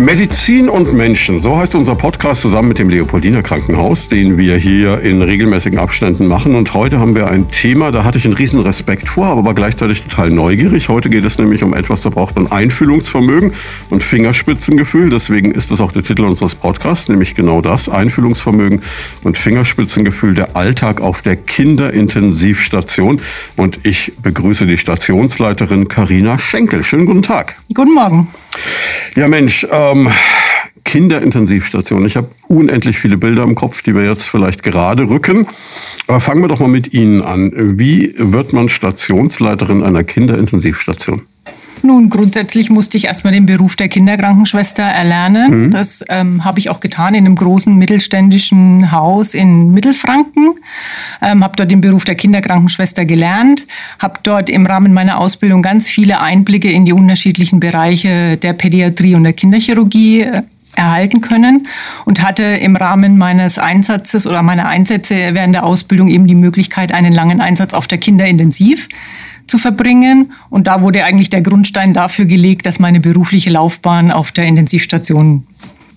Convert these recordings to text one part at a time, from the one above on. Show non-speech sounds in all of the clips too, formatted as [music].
Medizin und Menschen, so heißt unser Podcast zusammen mit dem Leopoldiner Krankenhaus, den wir hier in regelmäßigen Abständen machen. Und heute haben wir ein Thema, da hatte ich einen riesen Respekt vor, aber gleichzeitig total neugierig. Heute geht es nämlich um etwas, da braucht man Einfühlungsvermögen und Fingerspitzengefühl. Deswegen ist das auch der Titel unseres Podcasts, nämlich genau das, Einfühlungsvermögen und Fingerspitzengefühl, der Alltag auf der Kinderintensivstation. Und ich begrüße die Stationsleiterin Karina Schenkel. Schönen guten Tag. Guten Morgen. Ja Mensch, ähm, Kinderintensivstation. Ich habe unendlich viele Bilder im Kopf, die wir jetzt vielleicht gerade rücken. Aber fangen wir doch mal mit Ihnen an. Wie wird man Stationsleiterin einer Kinderintensivstation? Nun, grundsätzlich musste ich erstmal den Beruf der Kinderkrankenschwester erlernen. Mhm. Das ähm, habe ich auch getan in einem großen mittelständischen Haus in Mittelfranken. Ähm, habe dort den Beruf der Kinderkrankenschwester gelernt, habe dort im Rahmen meiner Ausbildung ganz viele Einblicke in die unterschiedlichen Bereiche der Pädiatrie und der Kinderchirurgie äh, erhalten können und hatte im Rahmen meines Einsatzes oder meiner Einsätze während der Ausbildung eben die Möglichkeit, einen langen Einsatz auf der Kinderintensiv zu verbringen. Und da wurde eigentlich der Grundstein dafür gelegt, dass meine berufliche Laufbahn auf der Intensivstation,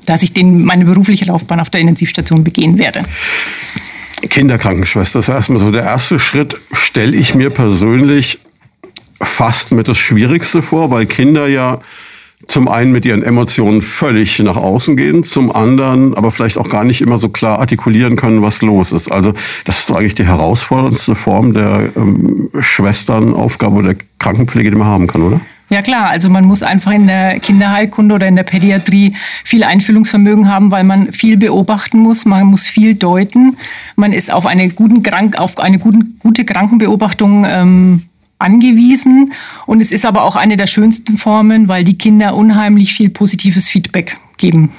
dass ich den, meine berufliche Laufbahn auf der Intensivstation begehen werde. Kinderkrankenschwester ist erstmal so der erste Schritt, stelle ich mir persönlich fast mit das Schwierigste vor, weil Kinder ja zum einen mit ihren Emotionen völlig nach außen gehen, zum anderen aber vielleicht auch gar nicht immer so klar artikulieren können, was los ist. Also das ist eigentlich die herausforderndste Form der ähm, Schwesternaufgabe oder der Krankenpflege, die man haben kann, oder? Ja klar, also man muss einfach in der Kinderheilkunde oder in der Pädiatrie viel Einfühlungsvermögen haben, weil man viel beobachten muss, man muss viel deuten. Man ist auf eine, guten Krank auf eine guten, gute Krankenbeobachtung ähm, angewiesen. Und es ist aber auch eine der schönsten Formen, weil die Kinder unheimlich viel positives Feedback geben.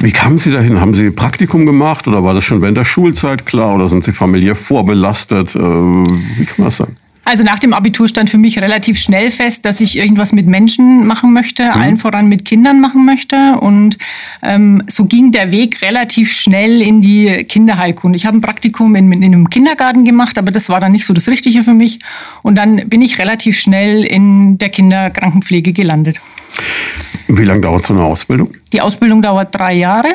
Wie kamen Sie dahin? Haben Sie Praktikum gemacht oder war das schon während der Schulzeit klar oder sind Sie familiär vorbelastet? Äh, wie kann man das sagen? Also nach dem Abitur stand für mich relativ schnell fest, dass ich irgendwas mit Menschen machen möchte, mhm. allen voran mit Kindern machen möchte. Und ähm, so ging der Weg relativ schnell in die Kinderheilkunde. Ich habe ein Praktikum in, in, einem Kindergarten gemacht, aber das war dann nicht so das Richtige für mich. Und dann bin ich relativ schnell in der Kinderkrankenpflege gelandet. Wie lange dauert so eine Ausbildung? Die Ausbildung dauert drei Jahre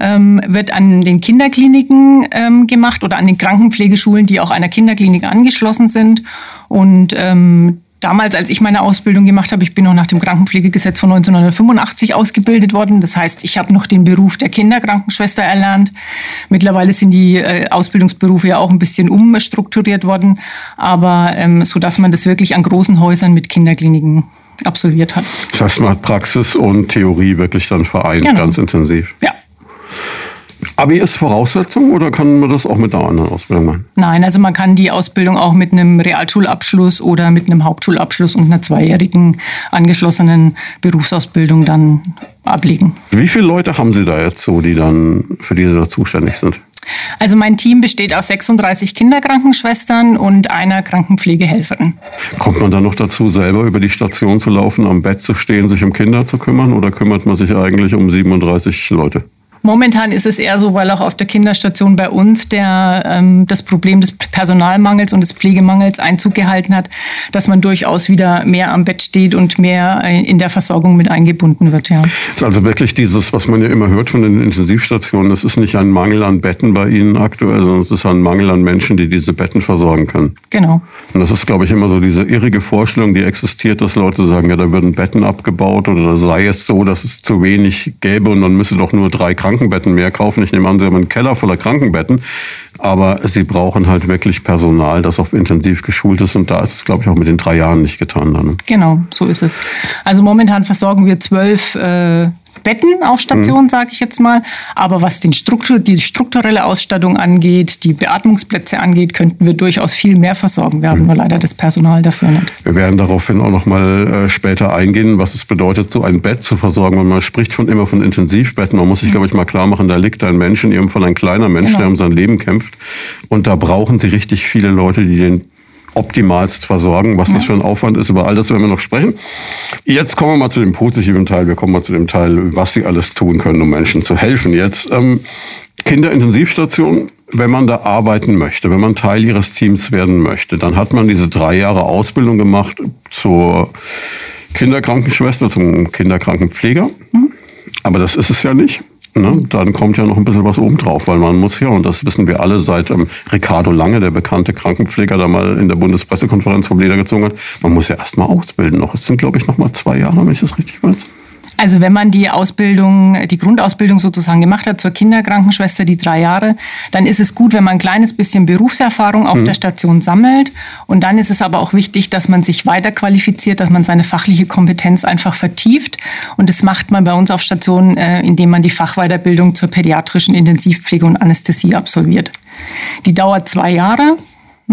ähm, wird an den Kinderkliniken ähm, gemacht oder an den Krankenpflegeschulen, die auch einer Kinderklinik angeschlossen sind. Und ähm, damals, als ich meine Ausbildung gemacht habe, ich bin noch nach dem Krankenpflegegesetz von 1985 ausgebildet worden. Das heißt, ich habe noch den Beruf der Kinderkrankenschwester erlernt. Mittlerweile sind die äh, Ausbildungsberufe ja auch ein bisschen umstrukturiert worden, aber ähm, so dass man das wirklich an großen Häusern mit Kinderkliniken absolviert hat. Das heißt, man hat Praxis und Theorie wirklich dann vereint, genau. ganz intensiv. Ja. Abi ist Voraussetzung oder kann man das auch mit einer anderen Ausbildung machen? Nein, also man kann die Ausbildung auch mit einem Realschulabschluss oder mit einem Hauptschulabschluss und einer zweijährigen angeschlossenen Berufsausbildung dann ablegen. Wie viele Leute haben Sie da jetzt so, die dann für diese da zuständig sind? Also mein Team besteht aus 36 Kinderkrankenschwestern und einer Krankenpflegehelferin. Kommt man dann noch dazu, selber über die Station zu laufen, am Bett zu stehen, sich um Kinder zu kümmern oder kümmert man sich eigentlich um 37 Leute? Momentan ist es eher so, weil auch auf der Kinderstation bei uns der, ähm, das Problem des Personalmangels und des Pflegemangels Einzug gehalten hat, dass man durchaus wieder mehr am Bett steht und mehr äh, in der Versorgung mit eingebunden wird. Ja. ist also wirklich dieses, was man ja immer hört von den Intensivstationen, das ist nicht ein Mangel an Betten bei Ihnen aktuell, sondern es ist ein Mangel an Menschen, die diese Betten versorgen können. Genau. Und das ist, glaube ich, immer so diese irrige Vorstellung, die existiert, dass Leute sagen, ja, da würden Betten abgebaut oder da sei es so, dass es zu wenig gäbe und man müsse doch nur drei Kranken Krankenbetten mehr kaufen. Ich nehme an, Sie haben einen Keller voller Krankenbetten. Aber Sie brauchen halt wirklich Personal, das auf intensiv geschult ist. Und da ist es, glaube ich, auch mit den drei Jahren nicht getan. Dann. Ne? Genau, so ist es. Also momentan versorgen wir zwölf äh, Betten auf Station, mhm. sage ich jetzt mal. Aber was den Struktur, die strukturelle Ausstattung angeht, die Beatmungsplätze angeht, könnten wir durchaus viel mehr versorgen. Wir haben mhm. nur leider das Personal dafür nicht. Wir werden daraufhin auch noch mal äh, später eingehen, was es bedeutet, so ein Bett zu versorgen. Weil man spricht von immer von Intensivbetten. Man muss sich, mhm. glaube ich, mal klar machen, da liegt ein Mensch, in ihrem Fall ein kleiner Mensch, genau. der um sein Leben kämpft. Und da brauchen sie richtig viele Leute, die den optimalst versorgen. Was das für ein Aufwand ist, über all das werden wir noch sprechen. Jetzt kommen wir mal zu dem positiven Teil. Wir kommen mal zu dem Teil, was sie alles tun können, um Menschen zu helfen. Jetzt ähm, Kinderintensivstation. wenn man da arbeiten möchte, wenn man Teil Ihres Teams werden möchte, dann hat man diese drei Jahre Ausbildung gemacht zur Kinderkrankenschwester, zum Kinderkrankenpfleger. Mhm. Aber das ist es ja nicht. Ne? Dann kommt ja noch ein bisschen was obendrauf, weil man muss ja, und das wissen wir alle seit ähm, Ricardo Lange, der bekannte Krankenpfleger, da mal in der Bundespressekonferenz vom Leder gezogen hat, man muss ja erst mal ausbilden noch. Es sind, glaube ich, noch mal zwei Jahre, wenn ich das richtig weiß. Also wenn man die Ausbildung, die Grundausbildung sozusagen gemacht hat zur Kinderkrankenschwester, die drei Jahre, dann ist es gut, wenn man ein kleines bisschen Berufserfahrung auf mhm. der Station sammelt. Und dann ist es aber auch wichtig, dass man sich weiter qualifiziert, dass man seine fachliche Kompetenz einfach vertieft. Und das macht man bei uns auf Station, äh, indem man die Fachweiterbildung zur pädiatrischen Intensivpflege und Anästhesie absolviert. Die dauert zwei Jahre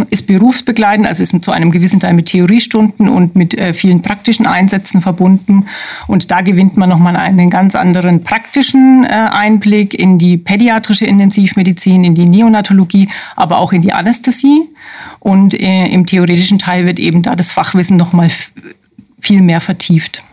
ist berufsbegleitend, also ist zu einem gewissen Teil mit Theoriestunden und mit äh, vielen praktischen Einsätzen verbunden. Und da gewinnt man nochmal einen ganz anderen praktischen äh, Einblick in die pädiatrische Intensivmedizin, in die Neonatologie, aber auch in die Anästhesie. Und äh, im theoretischen Teil wird eben da das Fachwissen nochmal viel mehr vertieft.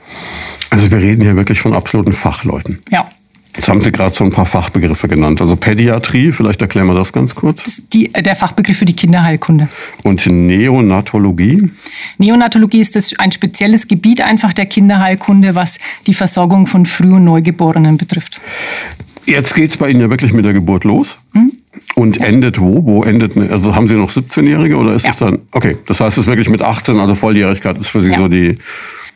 Also wir reden hier wirklich von absoluten Fachleuten. Ja. Jetzt haben Sie gerade so ein paar Fachbegriffe genannt. Also Pädiatrie, vielleicht erklären wir das ganz kurz. Das ist die, der Fachbegriff für die Kinderheilkunde. Und Neonatologie? Neonatologie ist das ein spezielles Gebiet einfach der Kinderheilkunde, was die Versorgung von Früh- und Neugeborenen betrifft. Jetzt geht es bei Ihnen ja wirklich mit der Geburt los. Hm? Und endet wo? Wo endet, also haben Sie noch 17-Jährige oder ist ja. es dann, okay, das heißt, es ist wirklich mit 18, also Volljährigkeit ist für Sie ja. so die...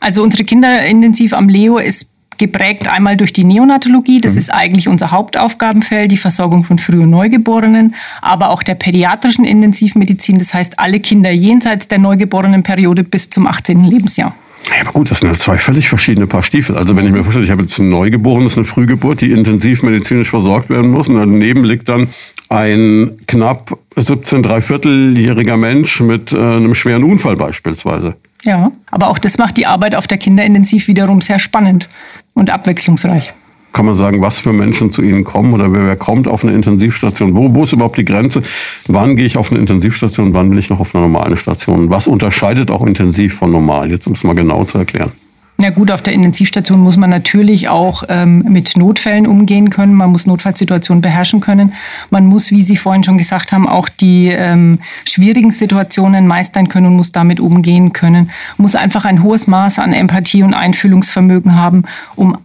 Also unsere Kinderintensiv am Leo ist geprägt einmal durch die Neonatologie, das mhm. ist eigentlich unser Hauptaufgabenfeld, die Versorgung von Früh- und Neugeborenen, aber auch der pädiatrischen Intensivmedizin, das heißt alle Kinder jenseits der Neugeborenenperiode bis zum 18. Lebensjahr. Ja, aber gut, das sind ja zwei völlig verschiedene Paar Stiefel. Also wenn ich mir vorstelle, ich habe jetzt ein Neugeborenes, eine Frühgeburt, die intensivmedizinisch versorgt werden muss und daneben liegt dann ein knapp 17, dreivierteljähriger Mensch mit äh, einem schweren Unfall beispielsweise. Ja, aber auch das macht die Arbeit auf der Kinderintensiv wiederum sehr spannend und abwechslungsreich. Kann man sagen, was für Menschen zu Ihnen kommen oder wer, wer kommt auf eine Intensivstation? Wo, wo ist überhaupt die Grenze? Wann gehe ich auf eine Intensivstation? Wann will ich noch auf eine normale Station? Was unterscheidet auch intensiv von normal? Jetzt um es mal genau zu erklären. Ja gut, auf der Intensivstation muss man natürlich auch ähm, mit Notfällen umgehen können. Man muss Notfallsituationen beherrschen können. Man muss, wie Sie vorhin schon gesagt haben, auch die ähm, schwierigen Situationen meistern können und muss damit umgehen können. Muss einfach ein hohes Maß an Empathie und Einfühlungsvermögen haben, um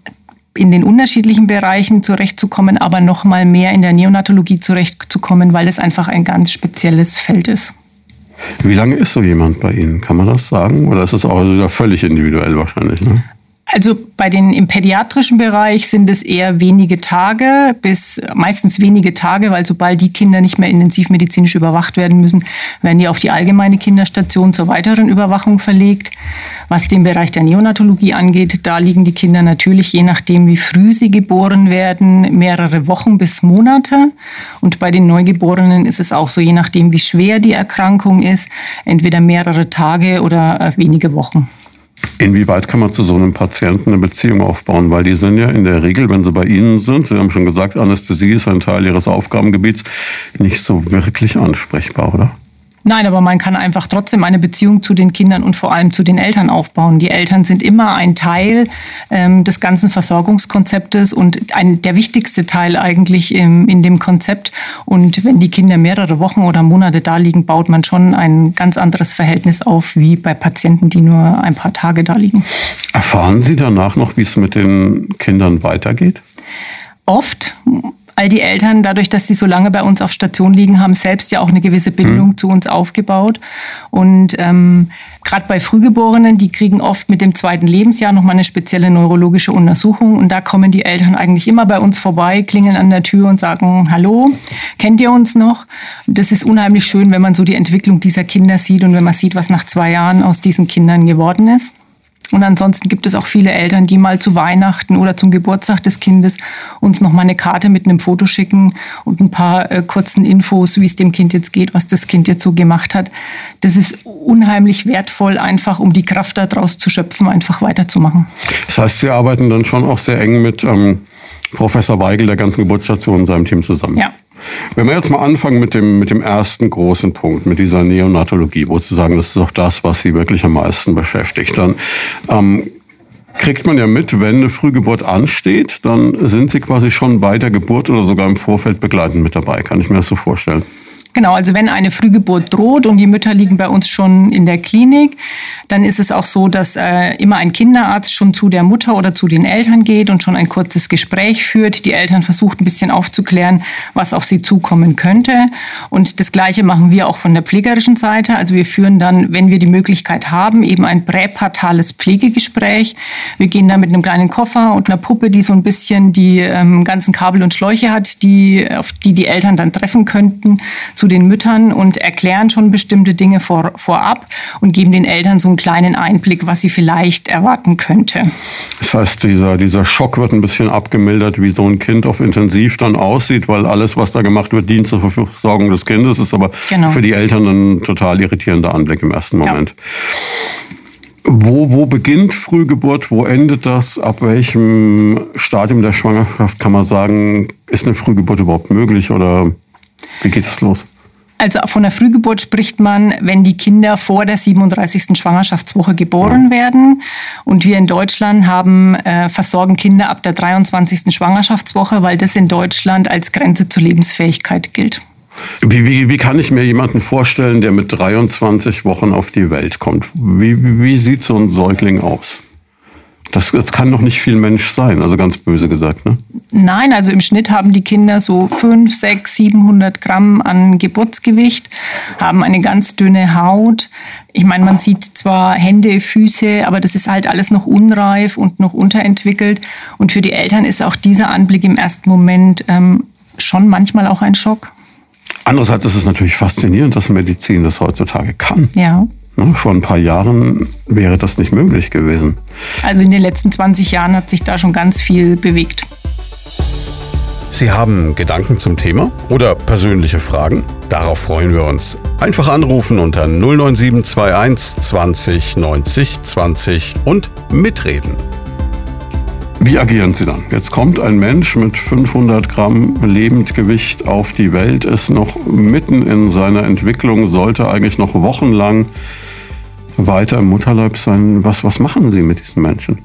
in den unterschiedlichen Bereichen zurechtzukommen, aber noch mal mehr in der Neonatologie zurechtzukommen, weil es einfach ein ganz spezielles Feld ist. Wie lange ist so jemand bei Ihnen? Kann man das sagen? Oder ist es auch wieder völlig individuell wahrscheinlich? Ne? Also bei den im pädiatrischen Bereich sind es eher wenige Tage bis meistens wenige Tage, weil sobald die Kinder nicht mehr intensivmedizinisch überwacht werden müssen, werden die auf die allgemeine Kinderstation zur weiteren Überwachung verlegt. Was den Bereich der Neonatologie angeht, da liegen die Kinder natürlich, je nachdem wie früh sie geboren werden, mehrere Wochen bis Monate. Und bei den Neugeborenen ist es auch so, je nachdem wie schwer die Erkrankung ist, entweder mehrere Tage oder äh, wenige Wochen. Inwieweit kann man zu so einem Patienten eine Beziehung aufbauen? Weil die sind ja in der Regel, wenn sie bei Ihnen sind, Sie haben schon gesagt, Anästhesie ist ein Teil Ihres Aufgabengebiets, nicht so wirklich ansprechbar, oder? Nein, aber man kann einfach trotzdem eine Beziehung zu den Kindern und vor allem zu den Eltern aufbauen. Die Eltern sind immer ein Teil ähm, des ganzen Versorgungskonzeptes und ein, der wichtigste Teil eigentlich im, in dem Konzept. Und wenn die Kinder mehrere Wochen oder Monate da liegen, baut man schon ein ganz anderes Verhältnis auf wie bei Patienten, die nur ein paar Tage da liegen. Erfahren Sie danach noch, wie es mit den Kindern weitergeht? Oft all die Eltern, dadurch, dass sie so lange bei uns auf Station liegen, haben selbst ja auch eine gewisse Bindung mhm. zu uns aufgebaut. Und ähm, gerade bei Frühgeborenen, die kriegen oft mit dem zweiten Lebensjahr nochmal eine spezielle neurologische Untersuchung. Und da kommen die Eltern eigentlich immer bei uns vorbei, klingeln an der Tür und sagen, hallo, kennt ihr uns noch? Das ist unheimlich schön, wenn man so die Entwicklung dieser Kinder sieht und wenn man sieht, was nach zwei Jahren aus diesen Kindern geworden ist. Und ansonsten gibt es auch viele Eltern, die mal zu Weihnachten oder zum Geburtstag des Kindes uns noch mal eine Karte mit einem Foto schicken und ein paar äh, kurzen Infos, wie es dem Kind jetzt geht, was das Kind jetzt so gemacht hat. Das ist unheimlich wertvoll, einfach um die Kraft daraus zu schöpfen, einfach weiterzumachen. Das heißt, Sie arbeiten dann schon auch sehr eng mit ähm, Professor Weigel der ganzen Geburtsstation und seinem Team zusammen. Ja, wenn wir jetzt mal anfangen mit dem, mit dem ersten großen Punkt, mit dieser Neonatologie, wo Sie sagen, das ist auch das, was Sie wirklich am meisten beschäftigt, dann ähm, kriegt man ja mit, wenn eine Frühgeburt ansteht, dann sind Sie quasi schon bei der Geburt oder sogar im Vorfeld begleitend mit dabei. Kann ich mir das so vorstellen? Genau, also wenn eine Frühgeburt droht und die Mütter liegen bei uns schon in der Klinik, dann ist es auch so, dass äh, immer ein Kinderarzt schon zu der Mutter oder zu den Eltern geht und schon ein kurzes Gespräch führt. Die Eltern versucht ein bisschen aufzuklären, was auf sie zukommen könnte. Und das Gleiche machen wir auch von der pflegerischen Seite. Also wir führen dann, wenn wir die Möglichkeit haben, eben ein präpartales Pflegegespräch. Wir gehen da mit einem kleinen Koffer und einer Puppe, die so ein bisschen die ähm, ganzen Kabel und Schläuche hat, die, auf die die Eltern dann treffen könnten, zu zu den Müttern und erklären schon bestimmte Dinge vor, vorab und geben den Eltern so einen kleinen Einblick, was sie vielleicht erwarten könnte. Das heißt, dieser, dieser Schock wird ein bisschen abgemildert, wie so ein Kind auf Intensiv dann aussieht, weil alles, was da gemacht wird, dient zur Versorgung des Kindes, ist aber genau. für die Eltern ein total irritierender Anblick im ersten Moment. Ja. Wo, wo beginnt Frühgeburt? Wo endet das? Ab welchem Stadium der Schwangerschaft kann man sagen, ist eine Frühgeburt überhaupt möglich oder wie geht es los? Also von der Frühgeburt spricht man, wenn die Kinder vor der 37. Schwangerschaftswoche geboren werden. Und wir in Deutschland haben äh, versorgen Kinder ab der 23. Schwangerschaftswoche, weil das in Deutschland als Grenze zur Lebensfähigkeit gilt. Wie, wie, wie kann ich mir jemanden vorstellen, der mit 23 Wochen auf die Welt kommt? Wie, wie, wie sieht so ein Säugling aus? Das, das kann doch nicht viel Mensch sein, also ganz böse gesagt. Ne? Nein, also im Schnitt haben die Kinder so 5, 6, 700 Gramm an Geburtsgewicht, haben eine ganz dünne Haut. Ich meine, man sieht zwar Hände, Füße, aber das ist halt alles noch unreif und noch unterentwickelt. Und für die Eltern ist auch dieser Anblick im ersten Moment ähm, schon manchmal auch ein Schock. Andererseits ist es natürlich faszinierend, dass Medizin das heutzutage kann. Ja. Ne, vor ein paar Jahren wäre das nicht möglich gewesen. Also in den letzten 20 Jahren hat sich da schon ganz viel bewegt. Sie haben Gedanken zum Thema oder persönliche Fragen? Darauf freuen wir uns. Einfach anrufen unter 09721 20 90 20 und mitreden. Wie agieren Sie dann? Jetzt kommt ein Mensch mit 500 Gramm Lebendgewicht auf die Welt, ist noch mitten in seiner Entwicklung, sollte eigentlich noch wochenlang weiter im Mutterleib sein. Was, was machen Sie mit diesen Menschen?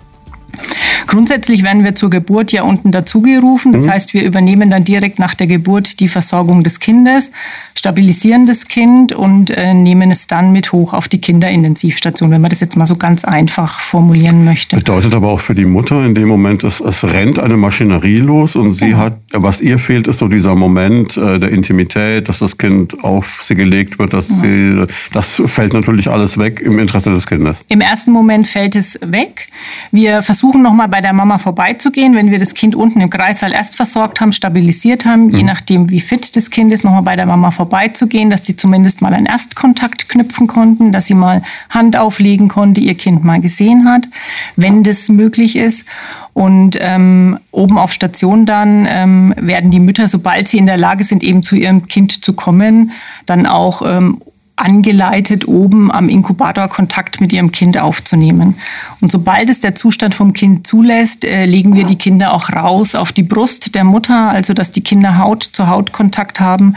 Grundsätzlich werden wir zur Geburt ja unten dazugerufen. Das mhm. heißt, wir übernehmen dann direkt nach der Geburt die Versorgung des Kindes, stabilisieren das Kind und äh, nehmen es dann mit hoch auf die Kinderintensivstation, wenn man das jetzt mal so ganz einfach formulieren möchte. Bedeutet aber auch für die Mutter in dem Moment, es, es rennt eine Maschinerie los und sie ja. hat, was ihr fehlt, ist so dieser Moment äh, der Intimität, dass das Kind auf sie gelegt wird, dass ja. sie, das fällt natürlich alles weg im Interesse des Kindes. Im ersten Moment fällt es weg. Wir versuchen nochmal bei der Mama vorbeizugehen, wenn wir das Kind unten im Kreissaal erst versorgt haben, stabilisiert haben, mhm. je nachdem, wie fit das Kind ist, nochmal bei der Mama vorbei vorbeizugehen, dass sie zumindest mal einen Erstkontakt knüpfen konnten, dass sie mal Hand auflegen konnte, ihr Kind mal gesehen hat, wenn das möglich ist. Und ähm, oben auf Station dann ähm, werden die Mütter, sobald sie in der Lage sind, eben zu ihrem Kind zu kommen, dann auch ähm, angeleitet, oben am Inkubator Kontakt mit ihrem Kind aufzunehmen. Und sobald es der Zustand vom Kind zulässt, äh, legen wir die Kinder auch raus auf die Brust der Mutter, also dass die Kinder Haut zu Haut Kontakt haben.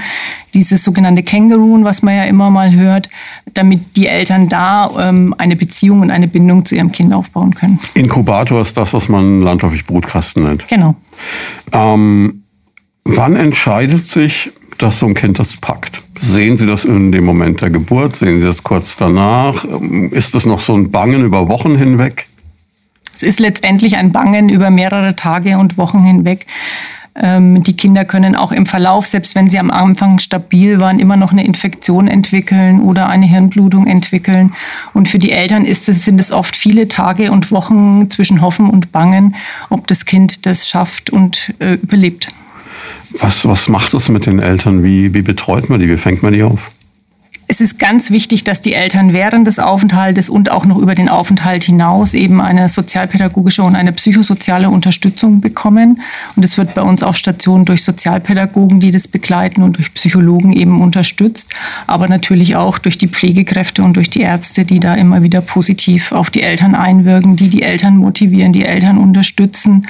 Dieses sogenannte Känguruen, was man ja immer mal hört, damit die Eltern da ähm, eine Beziehung und eine Bindung zu ihrem Kind aufbauen können. Inkubator ist das, was man landläufig Brutkasten nennt. Genau. Ähm, wann entscheidet sich, dass so ein Kind das packt? Sehen Sie das in dem Moment der Geburt? Sehen Sie das kurz danach? Ist es noch so ein Bangen über Wochen hinweg? Es ist letztendlich ein Bangen über mehrere Tage und Wochen hinweg. Ähm, die Kinder können auch im Verlauf, selbst wenn sie am Anfang stabil waren, immer noch eine Infektion entwickeln oder eine Hirnblutung entwickeln. Und für die Eltern es, sind es oft viele Tage und Wochen zwischen Hoffen und Bangen, ob das Kind das schafft und äh, überlebt. Was, was macht das mit den Eltern? Wie, wie betreut man die? Wie fängt man die auf? Es ist ganz wichtig, dass die Eltern während des Aufenthaltes und auch noch über den Aufenthalt hinaus eben eine sozialpädagogische und eine psychosoziale Unterstützung bekommen. Und es wird bei uns auf Station durch Sozialpädagogen, die das begleiten und durch Psychologen eben unterstützt, aber natürlich auch durch die Pflegekräfte und durch die Ärzte, die da immer wieder positiv auf die Eltern einwirken, die die Eltern motivieren, die Eltern unterstützen.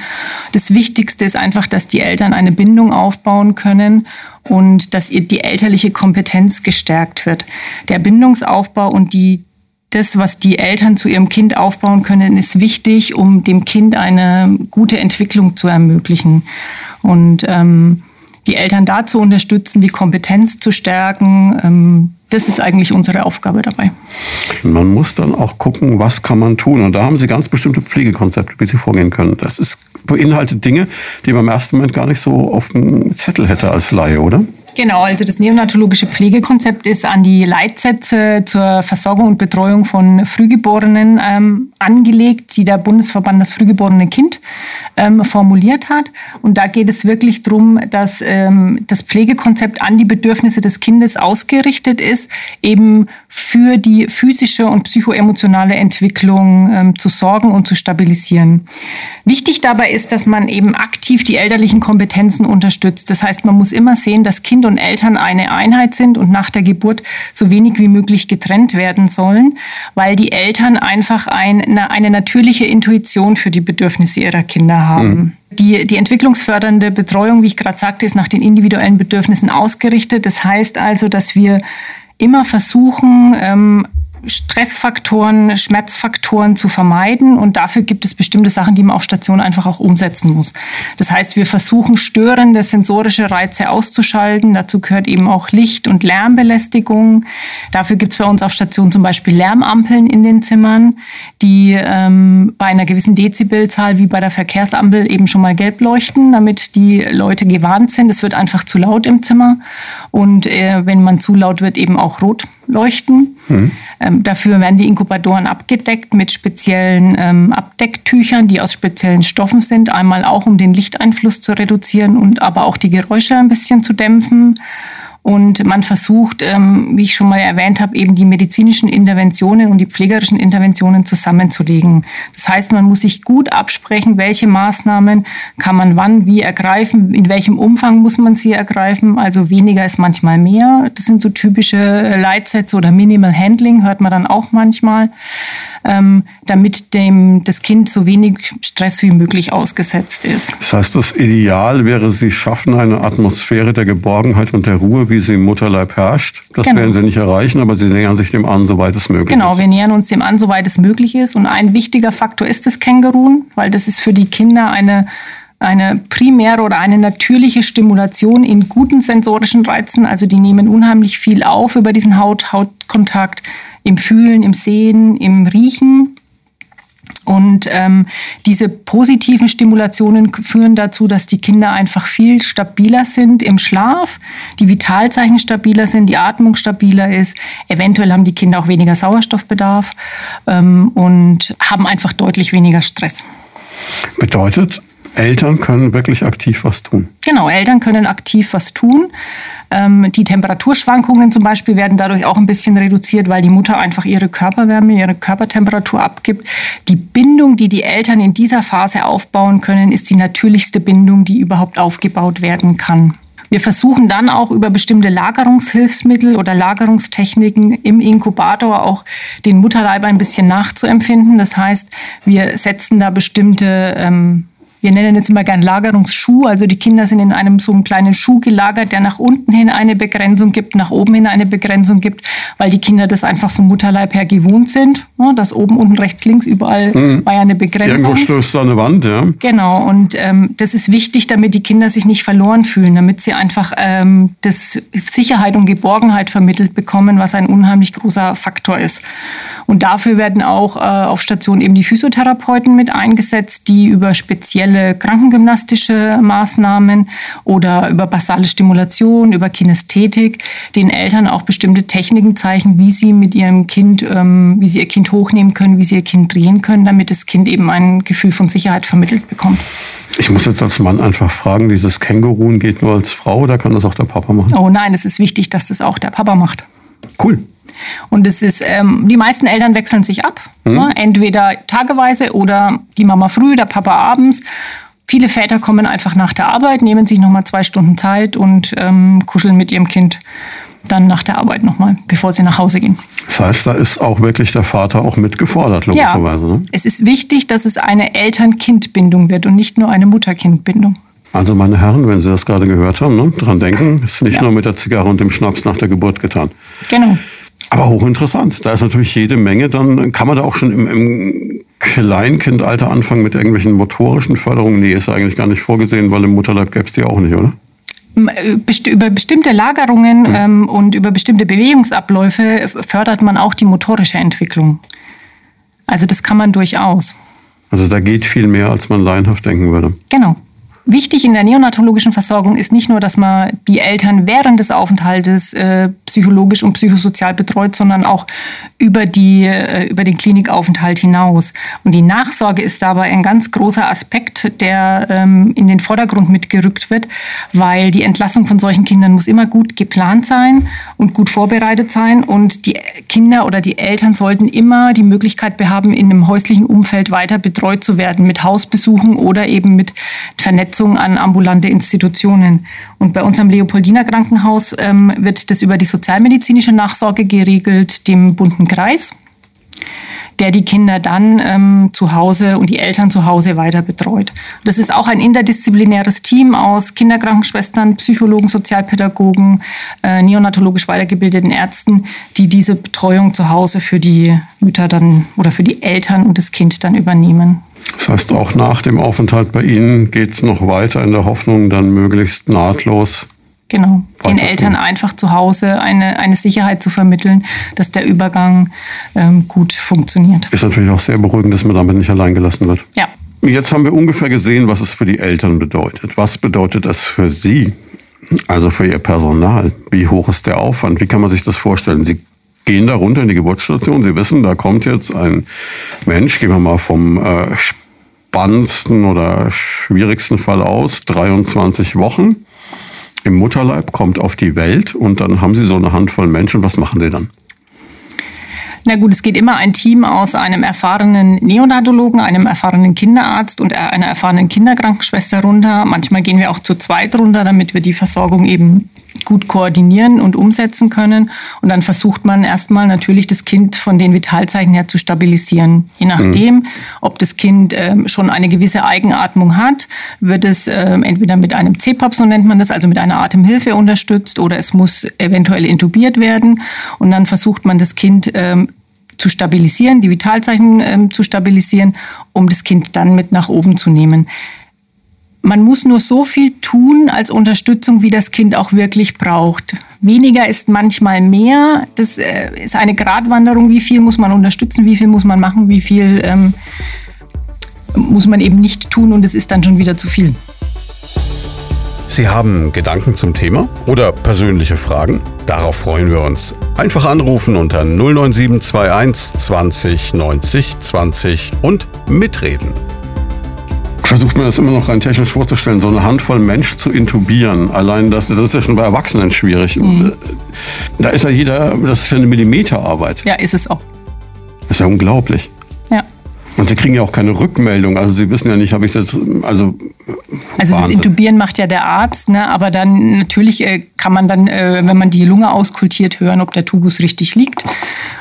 Das Wichtigste ist einfach, dass die Eltern eine Bindung aufbauen können und dass ihr die elterliche Kompetenz gestärkt wird. Der Bindungsaufbau und die das, was die Eltern zu ihrem Kind aufbauen können, ist wichtig, um dem Kind eine gute Entwicklung zu ermöglichen. Und ähm, die Eltern dazu unterstützen, die Kompetenz zu stärken. Ähm, das ist eigentlich unsere Aufgabe dabei. Man muss dann auch gucken, was kann man tun. Und da haben Sie ganz bestimmte Pflegekonzepte, wie Sie vorgehen können. Das ist, beinhaltet Dinge, die man im ersten Moment gar nicht so auf dem Zettel hätte als Laie, oder? Genau, also das neonatologische Pflegekonzept ist an die Leitsätze zur Versorgung und Betreuung von Frühgeborenen ähm, angelegt, die der Bundesverband das frühgeborene Kind ähm, formuliert hat. Und da geht es wirklich darum, dass ähm, das Pflegekonzept an die Bedürfnisse des Kindes ausgerichtet ist, eben für die physische und psychoemotionale Entwicklung ähm, zu sorgen und zu stabilisieren. Wichtig dabei ist, dass man eben aktiv die elterlichen Kompetenzen unterstützt. Das heißt, man muss immer sehen, dass Kind und Eltern eine Einheit sind und nach der Geburt so wenig wie möglich getrennt werden sollen, weil die Eltern einfach eine, eine natürliche Intuition für die Bedürfnisse ihrer Kinder haben. Mhm. Die, die entwicklungsfördernde Betreuung, wie ich gerade sagte, ist nach den individuellen Bedürfnissen ausgerichtet. Das heißt also, dass wir immer versuchen, ähm, Stressfaktoren, Schmerzfaktoren zu vermeiden. Und dafür gibt es bestimmte Sachen, die man auf Station einfach auch umsetzen muss. Das heißt, wir versuchen störende sensorische Reize auszuschalten. Dazu gehört eben auch Licht- und Lärmbelästigung. Dafür gibt es bei uns auf Station zum Beispiel Lärmampeln in den Zimmern, die ähm, bei einer gewissen Dezibelzahl wie bei der Verkehrsampel eben schon mal gelb leuchten, damit die Leute gewarnt sind. Es wird einfach zu laut im Zimmer. Und äh, wenn man zu laut wird, eben auch rot leuchten. Mhm. Ähm, dafür werden die Inkubatoren abgedeckt mit speziellen ähm, Abdecktüchern, die aus speziellen Stoffen sind. Einmal auch, um den Lichteinfluss zu reduzieren und aber auch die Geräusche ein bisschen zu dämpfen. Und man versucht, ähm, wie ich schon mal erwähnt habe, eben die medizinischen Interventionen und die pflegerischen Interventionen zusammenzulegen. Das heißt, man muss sich gut absprechen, welche Maßnahmen kann man wann wie ergreifen, in welchem Umfang muss man sie ergreifen. Also weniger ist manchmal mehr. Das sind so typische Leitsätze oder Minimal Handling, hört man dann auch manchmal ähm, damit dem, das Kind so wenig Stress wie möglich ausgesetzt ist. Das heißt, das Ideal wäre, Sie schaffen eine Atmosphäre der Geborgenheit und der Ruhe, wie sie im Mutterleib herrscht. Das genau. werden Sie nicht erreichen, aber Sie nähern sich dem an, soweit es möglich genau, ist. Genau, wir nähern uns dem an, soweit es möglich ist. Und ein wichtiger Faktor ist das Kängurun, weil das ist für die Kinder eine eine primäre oder eine natürliche Stimulation in guten sensorischen Reizen. Also die nehmen unheimlich viel auf über diesen Haut-Hautkontakt im Fühlen, im Sehen, im Riechen. Und ähm, diese positiven Stimulationen führen dazu, dass die Kinder einfach viel stabiler sind im Schlaf, die Vitalzeichen stabiler sind, die Atmung stabiler ist. Eventuell haben die Kinder auch weniger Sauerstoffbedarf ähm, und haben einfach deutlich weniger Stress. Bedeutet, Eltern können wirklich aktiv was tun. Genau, Eltern können aktiv was tun. Ähm, die Temperaturschwankungen zum Beispiel werden dadurch auch ein bisschen reduziert, weil die Mutter einfach ihre Körperwärme, ihre Körpertemperatur abgibt. Die Bindung, die die Eltern in dieser Phase aufbauen können, ist die natürlichste Bindung, die überhaupt aufgebaut werden kann. Wir versuchen dann auch über bestimmte Lagerungshilfsmittel oder Lagerungstechniken im Inkubator auch den Mutterleib ein bisschen nachzuempfinden. Das heißt, wir setzen da bestimmte ähm, wir nennen jetzt immer gern Lagerungsschuh. Also die Kinder sind in einem so einem kleinen Schuh gelagert, der nach unten hin eine Begrenzung gibt, nach oben hin eine Begrenzung gibt, weil die Kinder das einfach vom Mutterleib her gewohnt sind. Ne? Das oben, unten, rechts, links, überall mhm. war ja eine Begrenzung. Irgendwo stößt da eine Wand, ja. Genau. Und ähm, das ist wichtig, damit die Kinder sich nicht verloren fühlen, damit sie einfach ähm, das Sicherheit und Geborgenheit vermittelt bekommen, was ein unheimlich großer Faktor ist. Und dafür werden auch äh, auf Station eben die Physiotherapeuten mit eingesetzt, die über spezielle krankengymnastische Maßnahmen oder über basale Stimulation, über Kinästhetik den Eltern auch bestimmte Techniken zeigen, wie sie mit ihrem Kind, ähm, wie sie ihr Kind hochnehmen können, wie sie ihr Kind drehen können, damit das Kind eben ein Gefühl von Sicherheit vermittelt bekommt. Ich muss jetzt als Mann einfach fragen, dieses Kängurun geht nur als Frau oder kann das auch der Papa machen? Oh nein, es ist wichtig, dass das auch der Papa macht. Cool. Und es ist, ähm, die meisten Eltern wechseln sich ab. Mhm. Ne? Entweder tageweise oder die Mama früh, der Papa abends. Viele Väter kommen einfach nach der Arbeit, nehmen sich nochmal zwei Stunden Zeit und ähm, kuscheln mit ihrem Kind dann nach der Arbeit nochmal, bevor sie nach Hause gehen. Das heißt, da ist auch wirklich der Vater auch mitgefordert, logischerweise. Ja, ne? es ist wichtig, dass es eine Eltern-Kind-Bindung wird und nicht nur eine Mutter-Kind-Bindung. Also meine Herren, wenn Sie das gerade gehört haben, ne, dran denken, ist nicht ja. nur mit der Zigarre und dem Schnaps nach der Geburt getan. Genau. Aber hochinteressant. Da ist natürlich jede Menge. Dann kann man da auch schon im, im Kleinkindalter anfangen mit irgendwelchen motorischen Förderungen. Nee, ist eigentlich gar nicht vorgesehen, weil im Mutterleib gäbe es die auch nicht, oder? Äh, über bestimmte Lagerungen mhm. ähm, und über bestimmte Bewegungsabläufe fördert man auch die motorische Entwicklung. Also das kann man durchaus. Also da geht viel mehr, als man laienhaft denken würde. Genau. Wichtig in der neonatologischen Versorgung ist nicht nur, dass man die Eltern während des Aufenthaltes äh, psychologisch und psychosozial betreut, sondern auch über, die, äh, über den Klinikaufenthalt hinaus. Und die Nachsorge ist dabei ein ganz großer Aspekt, der ähm, in den Vordergrund mitgerückt wird, weil die Entlassung von solchen Kindern muss immer gut geplant sein und gut vorbereitet sein. Und die Kinder oder die Eltern sollten immer die Möglichkeit haben, in einem häuslichen Umfeld weiter betreut zu werden mit Hausbesuchen oder eben mit Vernetzung Vernetzung an ambulante Institutionen. Und bei unserem Leopoldiner Krankenhaus ähm, wird das über die sozialmedizinische Nachsorge geregelt, dem bunten Kreis der die Kinder dann ähm, zu Hause und die Eltern zu Hause weiter betreut. Das ist auch ein interdisziplinäres Team aus Kinderkrankenschwestern, Psychologen, Sozialpädagogen, äh, neonatologisch weitergebildeten Ärzten, die diese Betreuung zu Hause für die Mütter dann oder für die Eltern und das Kind dann übernehmen. Das heißt, auch nach dem Aufenthalt bei Ihnen geht es noch weiter in der Hoffnung, dann möglichst nahtlos. Genau, den Eltern einfach zu Hause eine, eine Sicherheit zu vermitteln, dass der Übergang ähm, gut funktioniert. Ist natürlich auch sehr beruhigend, dass man damit nicht allein gelassen wird. Ja. Jetzt haben wir ungefähr gesehen, was es für die Eltern bedeutet. Was bedeutet das für Sie, also für Ihr Personal? Wie hoch ist der Aufwand? Wie kann man sich das vorstellen? Sie gehen da runter in die Geburtsstation. Sie wissen, da kommt jetzt ein Mensch, gehen wir mal vom äh, spannendsten oder schwierigsten Fall aus, 23 Wochen im Mutterleib, kommt auf die Welt und dann haben Sie so eine Handvoll Menschen. Was machen Sie dann? Na gut, es geht immer ein Team aus einem erfahrenen Neonatologen, einem erfahrenen Kinderarzt und einer erfahrenen Kinderkrankenschwester runter. Manchmal gehen wir auch zu zweit runter, damit wir die Versorgung eben gut koordinieren und umsetzen können. Und dann versucht man erstmal natürlich das Kind von den Vitalzeichen her zu stabilisieren. Je nachdem, mhm. ob das Kind äh, schon eine gewisse Eigenatmung hat, wird es äh, entweder mit einem CPAP, so nennt man das, also mit einer Atemhilfe unterstützt, oder es muss eventuell intubiert werden. Und dann versucht man das Kind ähm, zu stabilisieren, die Vitalzeichen ähm, zu stabilisieren, um das Kind dann mit nach oben zu nehmen. Man muss nur so viel tun als Unterstützung, wie das Kind auch wirklich braucht. Weniger ist manchmal mehr. Das äh, ist eine Gratwanderung. Wie viel muss man unterstützen? Wie viel muss man machen? Wie viel ähm, muss man eben nicht tun? Und es ist dann schon wieder zu viel. Sie haben Gedanken zum Thema oder persönliche Fragen? Darauf freuen wir uns. Einfach anrufen unter 09721 20 90 20 und mitreden versucht man das immer noch rein technisch vorzustellen, so eine Handvoll Mensch zu intubieren. Allein das, das ist ja schon bei Erwachsenen schwierig. Mhm. Da ist ja jeder, das ist ja eine Millimeterarbeit. Ja, ist es auch. Das ist ja unglaublich. Und Sie kriegen ja auch keine Rückmeldung. Also Sie wissen ja nicht, habe ich es jetzt, also. Also Wahnsinn. das Intubieren macht ja der Arzt, ne? aber dann natürlich äh, kann man dann, äh, wenn man die Lunge auskultiert, hören, ob der Tubus richtig liegt.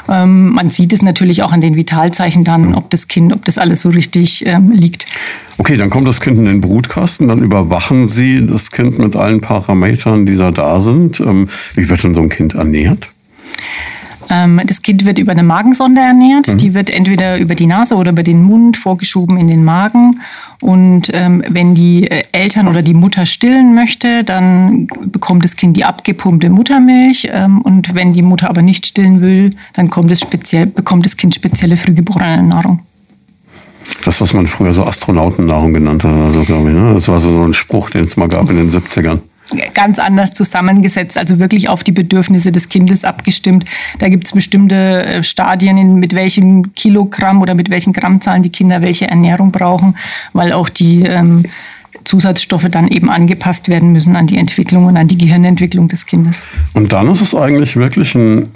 Ähm, man sieht es natürlich auch an den Vitalzeichen dann, ob das Kind, ob das alles so richtig ähm, liegt. Okay, dann kommt das Kind in den Brutkasten, dann überwachen Sie das Kind mit allen Parametern, die da da sind. Ähm, wie wird denn so ein Kind ernährt? Ähm, das Kind wird über eine Magensonde ernährt. Mhm. Die wird entweder über die Nase oder über den Mund vorgeschoben in den Magen. Und ähm, wenn die äh, Eltern oder die Mutter stillen möchte, dann bekommt das Kind die abgepumpte Muttermilch. Ähm, und wenn die Mutter aber nicht stillen will, dann es speziell, bekommt das Kind spezielle frühgeborene Nahrung. Das, was man früher so Astronautennahrung genannt hat, also, glaube ich. Ne? Das war so ein Spruch, den es mal gab in den 70ern ganz anders zusammengesetzt, also wirklich auf die Bedürfnisse des Kindes abgestimmt. Da gibt es bestimmte äh, Stadien, mit welchem Kilogramm oder mit welchen Grammzahlen die Kinder welche Ernährung brauchen, weil auch die ähm, Zusatzstoffe dann eben angepasst werden müssen an die Entwicklung und an die Gehirnentwicklung des Kindes. Und dann ist es eigentlich wirklich ein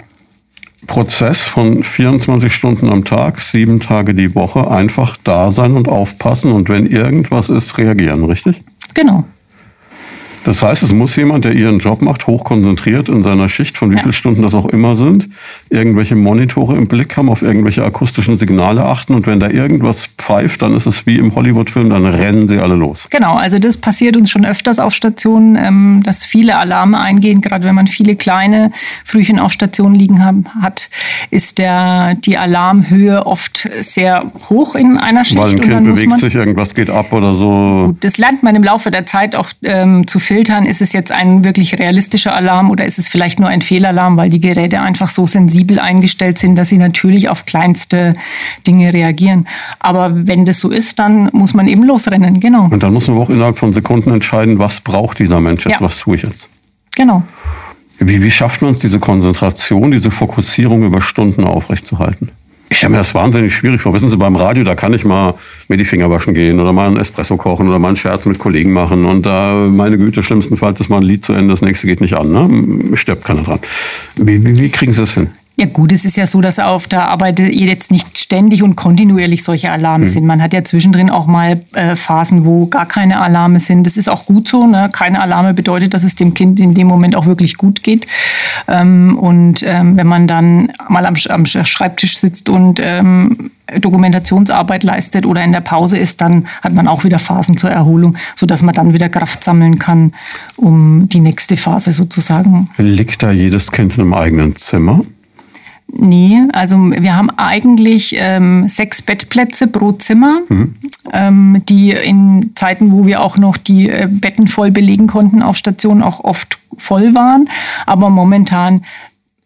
Prozess von 24 Stunden am Tag, sieben Tage die Woche, einfach da sein und aufpassen und wenn irgendwas ist, reagieren, richtig? Genau. Das heißt, es muss jemand, der ihren Job macht, hochkonzentriert in seiner Schicht, von wie ja. vielen Stunden das auch immer sind, irgendwelche Monitore im Blick haben, auf irgendwelche akustischen Signale achten und wenn da irgendwas pfeift, dann ist es wie im Hollywood-Film, dann rennen sie alle los. Genau, also das passiert uns schon öfters auf Stationen, ähm, dass viele Alarme eingehen, gerade wenn man viele kleine Frühchen auf Stationen liegen haben, hat, ist der, die Alarmhöhe oft sehr hoch in einer Schicht. Weil ein Kind bewegt sich, irgendwas geht ab oder so. Gut, das lernt man im Laufe der Zeit auch ähm, zu filtern. Ist es jetzt ein wirklich realistischer Alarm oder ist es vielleicht nur ein Fehlalarm, weil die Geräte einfach so sensibel eingestellt sind, dass sie natürlich auf kleinste Dinge reagieren. Aber wenn das so ist, dann muss man eben losrennen, genau. Und dann muss man auch innerhalb von Sekunden entscheiden, was braucht dieser Mensch jetzt, ja. was tue ich jetzt. Genau. Wie, wie schafft man es, diese Konzentration, diese Fokussierung über Stunden aufrechtzuerhalten? Ich stelle mir das wahnsinnig schwierig vor. Wissen Sie, beim Radio, da kann ich mal mir die Finger waschen gehen oder mal einen Espresso kochen oder mal einen Scherz mit Kollegen machen. Und da, meine Güte, schlimmstenfalls ist mal ein Lied zu Ende, das nächste geht nicht an. Ne? Stirbt keiner dran. Wie, wie, wie kriegen Sie das hin? Ja gut, es ist ja so, dass auf der Arbeit jetzt nicht ständig und kontinuierlich solche Alarme mhm. sind. Man hat ja zwischendrin auch mal äh, Phasen, wo gar keine Alarme sind. Das ist auch gut so. Ne? Keine Alarme bedeutet, dass es dem Kind in dem Moment auch wirklich gut geht. Ähm, und ähm, wenn man dann mal am, am Schreibtisch sitzt und ähm, Dokumentationsarbeit leistet oder in der Pause ist, dann hat man auch wieder Phasen zur Erholung, sodass man dann wieder Kraft sammeln kann, um die nächste Phase sozusagen. Liegt da jedes Kind in einem eigenen Zimmer? Nee, also wir haben eigentlich ähm, sechs Bettplätze pro Zimmer, mhm. ähm, die in Zeiten, wo wir auch noch die äh, Betten voll belegen konnten auf Stationen, auch oft voll waren. Aber momentan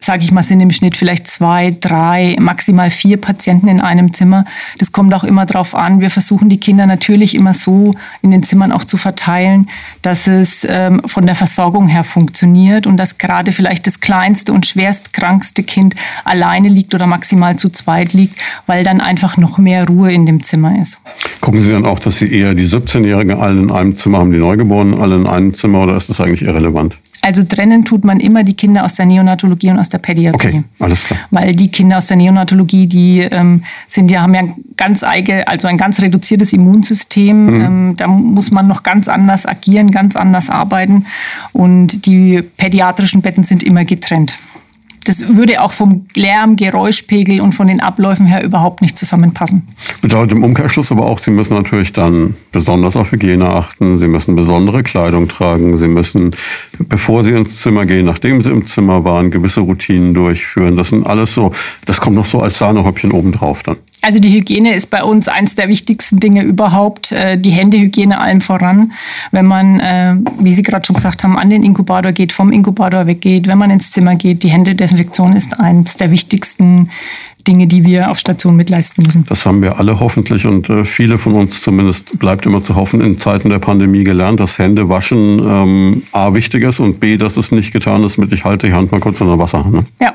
sage ich mal, sind im Schnitt vielleicht zwei, drei, maximal vier Patienten in einem Zimmer. Das kommt auch immer drauf an. Wir versuchen die Kinder natürlich immer so in den Zimmern auch zu verteilen, dass es ähm, von der Versorgung her funktioniert und dass gerade vielleicht das kleinste und schwerstkrankste Kind alleine liegt oder maximal zu zweit liegt, weil dann einfach noch mehr Ruhe in dem Zimmer ist. Gucken Sie dann auch, dass Sie eher die 17-Jährigen alle in einem Zimmer haben, die Neugeborenen alle in einem Zimmer oder ist das eigentlich irrelevant? Also trennen tut man immer die Kinder aus der Neonatologie und aus der Pädiatrie. Okay, alles klar. Weil die Kinder aus der Neonatologie, die ähm, sind ja, haben ja ganz eigene, also ein ganz reduziertes Immunsystem. Mhm. Ähm, da muss man noch ganz anders agieren, ganz anders arbeiten. Und die pädiatrischen Betten sind immer getrennt das würde auch vom Lärm, Geräuschpegel und von den Abläufen her überhaupt nicht zusammenpassen. Bedeutet im Umkehrschluss aber auch, Sie müssen natürlich dann besonders auf Hygiene achten. Sie müssen besondere Kleidung tragen. Sie müssen, bevor Sie ins Zimmer gehen, nachdem Sie im Zimmer waren, gewisse Routinen durchführen. Das sind alles so, das kommt noch so als Sahnehäubchen obendrauf dann. Also die Hygiene ist bei uns eins der wichtigsten Dinge überhaupt. Äh, die Händehygiene allen voran. Wenn man, äh, wie Sie gerade schon gesagt haben, an den Inkubator geht, vom Inkubator weggeht, wenn man ins Zimmer geht, die Händedesinfektion ist eins der wichtigsten Dinge, die wir auf Station mitleisten müssen. Das haben wir alle hoffentlich und äh, viele von uns zumindest bleibt immer zu hoffen in Zeiten der Pandemie gelernt, dass Hände waschen ähm, a wichtig ist und b, dass es nicht getan ist mit ich halte die Hand mal kurz in der Wasserhahn. Ja.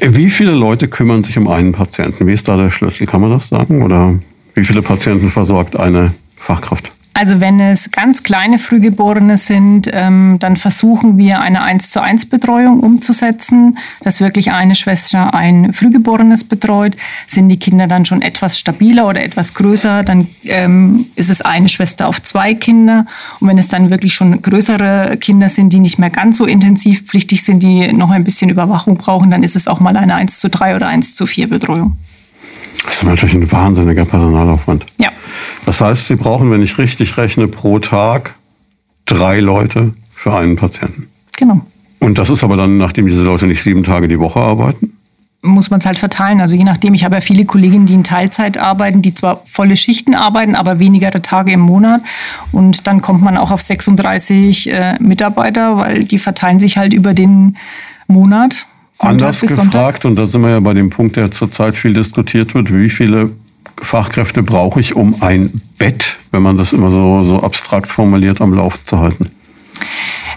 Wie viele Leute kümmern sich um einen Patienten? Wie ist da der Schlüssel? Kann man das sagen? Oder wie viele Patienten versorgt eine Fachkraft? Also wenn es ganz kleine Frühgeborene sind, ähm, dann versuchen wir eine 1 zu 1 Betreuung umzusetzen, dass wirklich eine Schwester ein Frühgeborenes betreut. Sind die Kinder dann schon etwas stabiler oder etwas größer, dann ähm, ist es eine Schwester auf zwei Kinder. Und wenn es dann wirklich schon größere Kinder sind, die nicht mehr ganz so intensivpflichtig sind, die noch ein bisschen Überwachung brauchen, dann ist es auch mal eine 1 zu 3 oder 1 zu 4 Betreuung. Das ist natürlich ein wahnsinniger Personalaufwand. Ja. Das heißt, Sie brauchen, wenn ich richtig rechne, pro Tag drei Leute für einen Patienten. Genau. Und das ist aber dann, nachdem diese Leute nicht sieben Tage die Woche arbeiten? muss man es halt verteilen. Also je nachdem, ich habe ja viele Kolleginnen, die in Teilzeit arbeiten, die zwar volle Schichten arbeiten, aber weniger Tage im Monat. Und dann kommt man auch auf 36 äh, Mitarbeiter, weil die verteilen sich halt über den Monat. Anders gefragt, und da sind wir ja bei dem Punkt, der zurzeit viel diskutiert wird, wie viele Fachkräfte brauche ich, um ein Bett, wenn man das immer so, so abstrakt formuliert, am Laufen zu halten?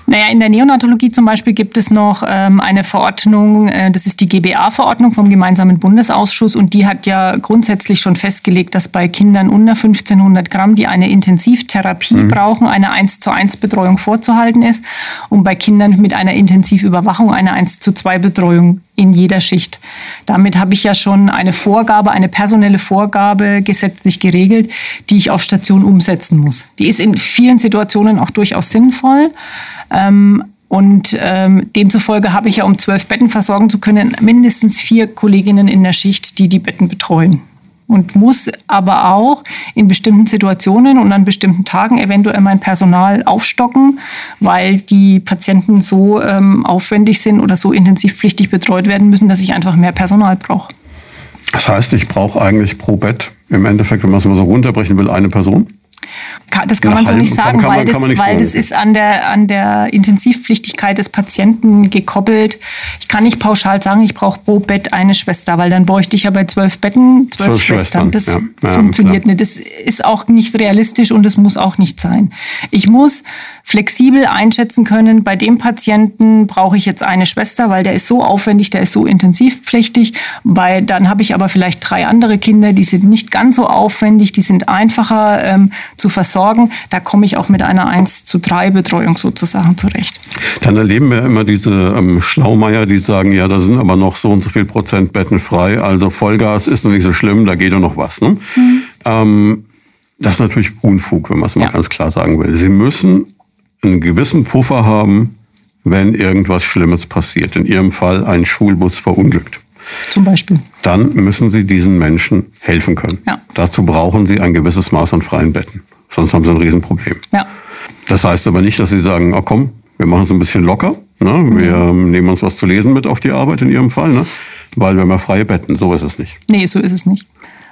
Naja, in der Neonatologie zum Beispiel gibt es noch ähm, eine Verordnung, äh, das ist die GBA-Verordnung vom Gemeinsamen Bundesausschuss und die hat ja grundsätzlich schon festgelegt, dass bei Kindern unter 1500 Gramm, die eine Intensivtherapie mhm. brauchen, eine 1 zu 1 Betreuung vorzuhalten ist und bei Kindern mit einer Intensivüberwachung eine 1 zu 2 Betreuung in jeder Schicht. Damit habe ich ja schon eine Vorgabe, eine personelle Vorgabe gesetzlich geregelt, die ich auf Station umsetzen muss. Die ist in vielen Situationen auch durchaus sinnvoll. Ähm, und ähm, demzufolge habe ich ja, um zwölf Betten versorgen zu können, mindestens vier Kolleginnen in der Schicht, die die Betten betreuen und muss aber auch in bestimmten Situationen und an bestimmten Tagen eventuell mein Personal aufstocken, weil die Patienten so ähm, aufwendig sind oder so intensivpflichtig betreut werden müssen, dass ich einfach mehr Personal brauche. Das heißt, ich brauche eigentlich pro Bett im Endeffekt, wenn man es mal so runterbrechen will, eine Person? Das kann man so nicht sagen, kann, kann weil, das, weil das ist an der, an der Intensivpflichtigkeit des Patienten gekoppelt. Ich kann nicht pauschal sagen, ich brauche pro Bett eine Schwester, weil dann bräuchte ich ja bei zwölf Betten zwölf, zwölf Schwestern. Das ja. Ja, funktioniert klar. nicht. Das ist auch nicht realistisch und das muss auch nicht sein. Ich muss flexibel einschätzen können, bei dem Patienten brauche ich jetzt eine Schwester, weil der ist so aufwendig, der ist so intensivpflichtig. Bei, dann habe ich aber vielleicht drei andere Kinder, die sind nicht ganz so aufwendig, die sind einfacher ähm, zu versorgen. Da komme ich auch mit einer 1 zu 3 Betreuung sozusagen zurecht. Dann erleben wir immer diese ähm, Schlaumeier, die sagen, ja, da sind aber noch so und so viel Prozent Betten frei, also Vollgas ist noch nicht so schlimm, da geht doch noch was. Ne? Mhm. Ähm, das ist natürlich Unfug, wenn man es mal ja. ganz klar sagen will. Sie müssen einen gewissen Puffer haben, wenn irgendwas Schlimmes passiert. In Ihrem Fall ein Schulbus verunglückt. Zum Beispiel. Dann müssen Sie diesen Menschen helfen können. Ja. Dazu brauchen Sie ein gewisses Maß an freien Betten. Sonst haben Sie ein Riesenproblem. Ja. Das heißt aber nicht, dass Sie sagen, oh komm, wir machen es ein bisschen locker. Ne? Wir mhm. nehmen uns was zu lesen mit auf die Arbeit in Ihrem Fall, ne? weil wir haben ja freie Betten. So ist es nicht. Nee, so ist es nicht.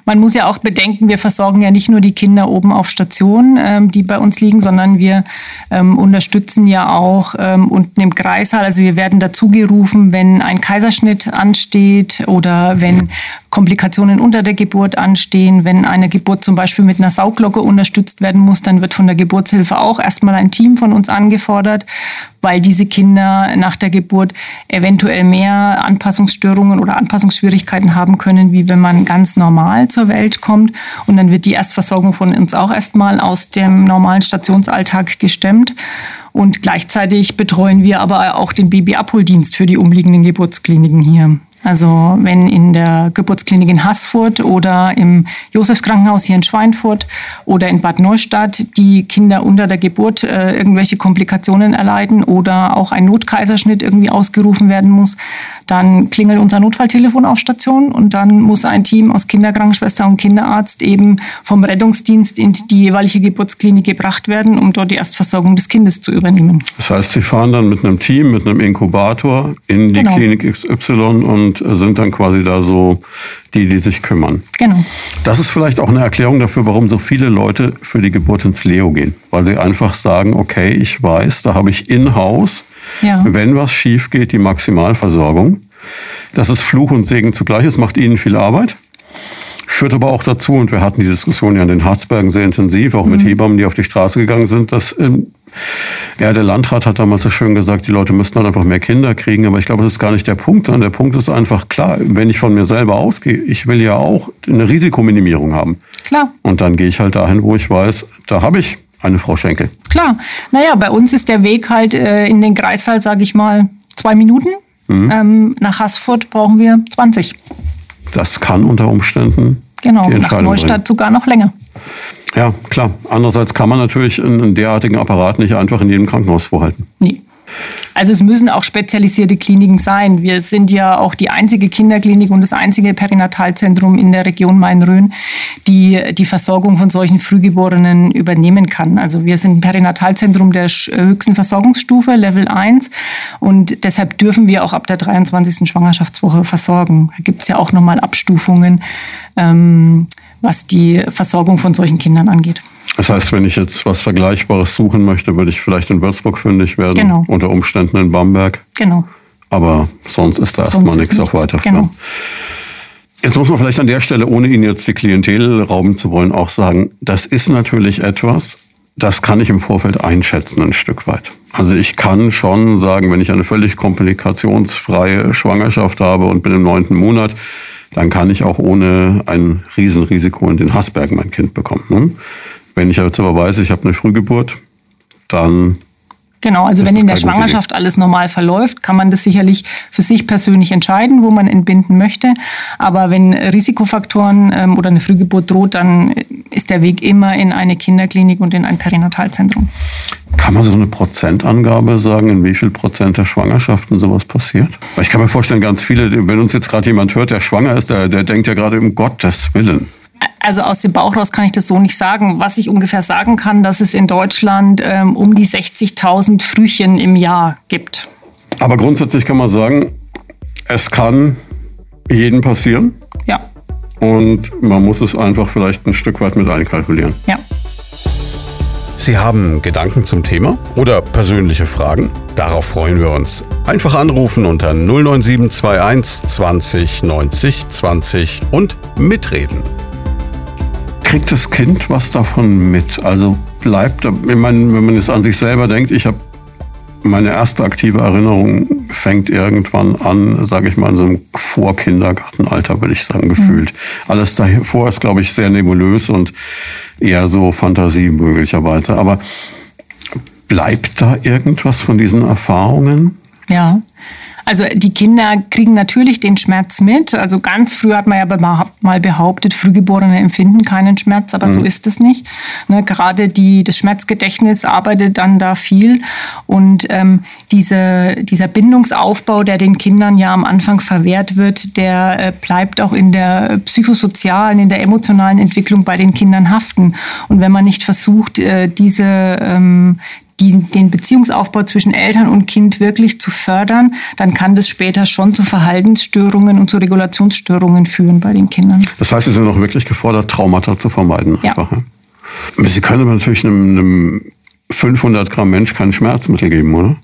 Man muss ja auch bedenken, wir versorgen ja nicht nur die Kinder oben auf Station, ähm, die bei uns liegen, sondern wir ähm, unterstützen ja auch ähm, unten im Kreissaal. Also wir werden dazu gerufen, wenn ein Kaiserschnitt ansteht oder wenn Komplikationen unter der Geburt anstehen. Wenn eine Geburt zum Beispiel mit einer Sauglocke unterstützt werden muss, dann wird von der Geburtshilfe auch erstmal ein Team von uns angefordert, weil diese Kinder nach der Geburt eventuell mehr Anpassungsstörungen oder Anpassungsschwierigkeiten haben können, wie wenn man ganz normal zur Welt kommt. Und dann wird die Erstversorgung von uns auch erstmal aus dem normalen Stationsalltag gestemmt. Und gleichzeitig betreuen wir aber auch den Babyabholdienst für die umliegenden Geburtskliniken hier. Also wenn in der Geburtsklinik in Haßfurt oder im Josefskrankenhaus hier in Schweinfurt oder in Bad Neustadt die Kinder unter der Geburt äh, irgendwelche Komplikationen erleiden oder auch ein Notkaiserschnitt irgendwie ausgerufen werden muss, dann klingelt unser Notfalltelefon auf Station und dann muss ein Team aus Kinderkrankenschwester und Kinderarzt eben vom Rettungsdienst in die jeweilige Geburtsklinik gebracht werden, um dort die Erstversorgung des Kindes zu übernehmen. Das heißt, Sie fahren dann mit einem Team, mit einem Inkubator in die genau. Klinik XY und sind dann quasi da so die, die sich kümmern. Genau. Das ist vielleicht auch eine Erklärung dafür, warum so viele Leute für die Geburt ins Leo gehen. Weil sie einfach sagen, okay, ich weiß, da habe ich in-house, ja. wenn was schief geht, die Maximalversorgung. Das ist Fluch und Segen zugleich. Es macht ihnen viel Arbeit. Führt aber auch dazu, und wir hatten die Diskussion ja in den Harzbergen sehr intensiv, auch mit mhm. Hebammen, die auf die Straße gegangen sind, dass ähm, ja, der Landrat hat damals so schön gesagt, die Leute müssten dann einfach mehr Kinder kriegen. Aber ich glaube, das ist gar nicht der Punkt, sondern der Punkt ist einfach klar, wenn ich von mir selber ausgehe, ich will ja auch eine Risikominimierung haben. Klar. Und dann gehe ich halt dahin, wo ich weiß, da habe ich eine Frau Schenkel. Klar. Naja, bei uns ist der Weg halt äh, in den Kreissaal, sage ich mal, zwei Minuten. Mhm. Ähm, nach Haßfurt brauchen wir 20. Das kann unter Umständen. Genau, nach Neustadt bringen. sogar noch länger. Ja, klar. Andererseits kann man natürlich einen derartigen Apparat nicht einfach in jedem Krankenhaus vorhalten. Nee. Also es müssen auch spezialisierte Kliniken sein. Wir sind ja auch die einzige Kinderklinik und das einzige Perinatalzentrum in der Region Main-Rhön, die die Versorgung von solchen Frühgeborenen übernehmen kann. Also wir sind ein Perinatalzentrum der höchsten Versorgungsstufe, Level 1. Und deshalb dürfen wir auch ab der 23. Schwangerschaftswoche versorgen. Da gibt es ja auch nochmal Abstufungen. Ähm, was die Versorgung von solchen Kindern angeht. Das heißt, wenn ich jetzt was Vergleichbares suchen möchte, würde ich vielleicht in Würzburg fündig werden, genau. unter Umständen in Bamberg. Genau. Aber sonst ist da erstmal nichts auf weiterführen. Genau. Jetzt muss man vielleicht an der Stelle, ohne Ihnen jetzt die Klientel rauben zu wollen, auch sagen, das ist natürlich etwas, das kann ich im Vorfeld einschätzen ein Stück weit. Also ich kann schon sagen, wenn ich eine völlig komplikationsfreie Schwangerschaft habe und bin im neunten Monat, dann kann ich auch ohne ein Riesenrisiko in den Hassberg mein Kind bekommen. Ne? Wenn ich jetzt aber weiß, ich habe eine Frühgeburt, dann Genau, also wenn in der Schwangerschaft alles normal verläuft, kann man das sicherlich für sich persönlich entscheiden, wo man entbinden möchte. Aber wenn Risikofaktoren ähm, oder eine Frühgeburt droht, dann ist der Weg immer in eine Kinderklinik und in ein Perinatalzentrum. Kann man so eine Prozentangabe sagen, in wie viel Prozent der Schwangerschaften sowas passiert? Weil ich kann mir vorstellen, ganz viele, wenn uns jetzt gerade jemand hört, der schwanger ist, der, der denkt ja gerade um Gottes Willen. Also aus dem Bauch raus kann ich das so nicht sagen. Was ich ungefähr sagen kann, dass es in Deutschland ähm, um die 60.000 Frühchen im Jahr gibt. Aber grundsätzlich kann man sagen, es kann jedem passieren. Und man muss es einfach vielleicht ein Stück weit mit einkalkulieren. Ja. Sie haben Gedanken zum Thema oder persönliche Fragen? Darauf freuen wir uns. Einfach anrufen unter 09721 20 90 20 und mitreden. Kriegt das Kind was davon mit? Also bleibt, ich meine, wenn man jetzt an sich selber denkt, ich habe meine erste aktive Erinnerung fängt irgendwann an, sage ich mal, in so einem Vorkindergartenalter, würde ich sagen, gefühlt. Mhm. Alles davor ist, glaube ich, sehr nebulös und eher so Fantasie möglicherweise. Aber bleibt da irgendwas von diesen Erfahrungen? Ja. Also die Kinder kriegen natürlich den Schmerz mit. Also ganz früh hat man ja mal behauptet, Frühgeborene empfinden keinen Schmerz, aber mhm. so ist es nicht. Ne, gerade die, das Schmerzgedächtnis arbeitet dann da viel. Und ähm, diese, dieser Bindungsaufbau, der den Kindern ja am Anfang verwehrt wird, der äh, bleibt auch in der psychosozialen, in der emotionalen Entwicklung bei den Kindern haften. Und wenn man nicht versucht, äh, diese, ähm, die, den Beziehungsaufbau zwischen Eltern und Kind wirklich zu fördern, dann kann das später schon zu Verhaltensstörungen und zu Regulationsstörungen führen bei den Kindern. Das heißt, Sie sind auch wirklich gefordert, Traumata zu vermeiden. Ja. Einfach? Sie können aber natürlich einem, einem 500 Gramm Mensch kein Schmerzmittel geben, oder?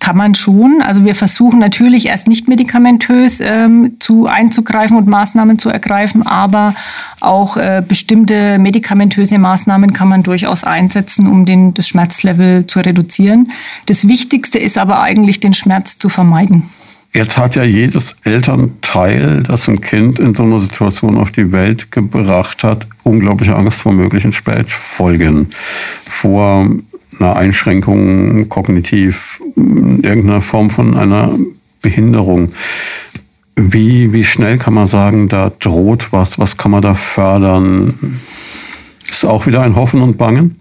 Kann man schon. Also wir versuchen natürlich erst nicht medikamentös ähm, zu einzugreifen und Maßnahmen zu ergreifen, aber auch äh, bestimmte medikamentöse Maßnahmen kann man durchaus einsetzen, um den, das Schmerzlevel zu reduzieren. Das Wichtigste ist aber eigentlich, den Schmerz zu vermeiden. Jetzt hat ja jedes Elternteil, das ein Kind in so einer Situation auf die Welt gebracht hat, unglaubliche Angst vor möglichen Spätfolgen, vor einer Einschränkung kognitiv, irgendeiner Form von einer Behinderung. Wie, wie schnell kann man sagen, da droht was? Was kann man da fördern? Ist auch wieder ein Hoffen und Bangen?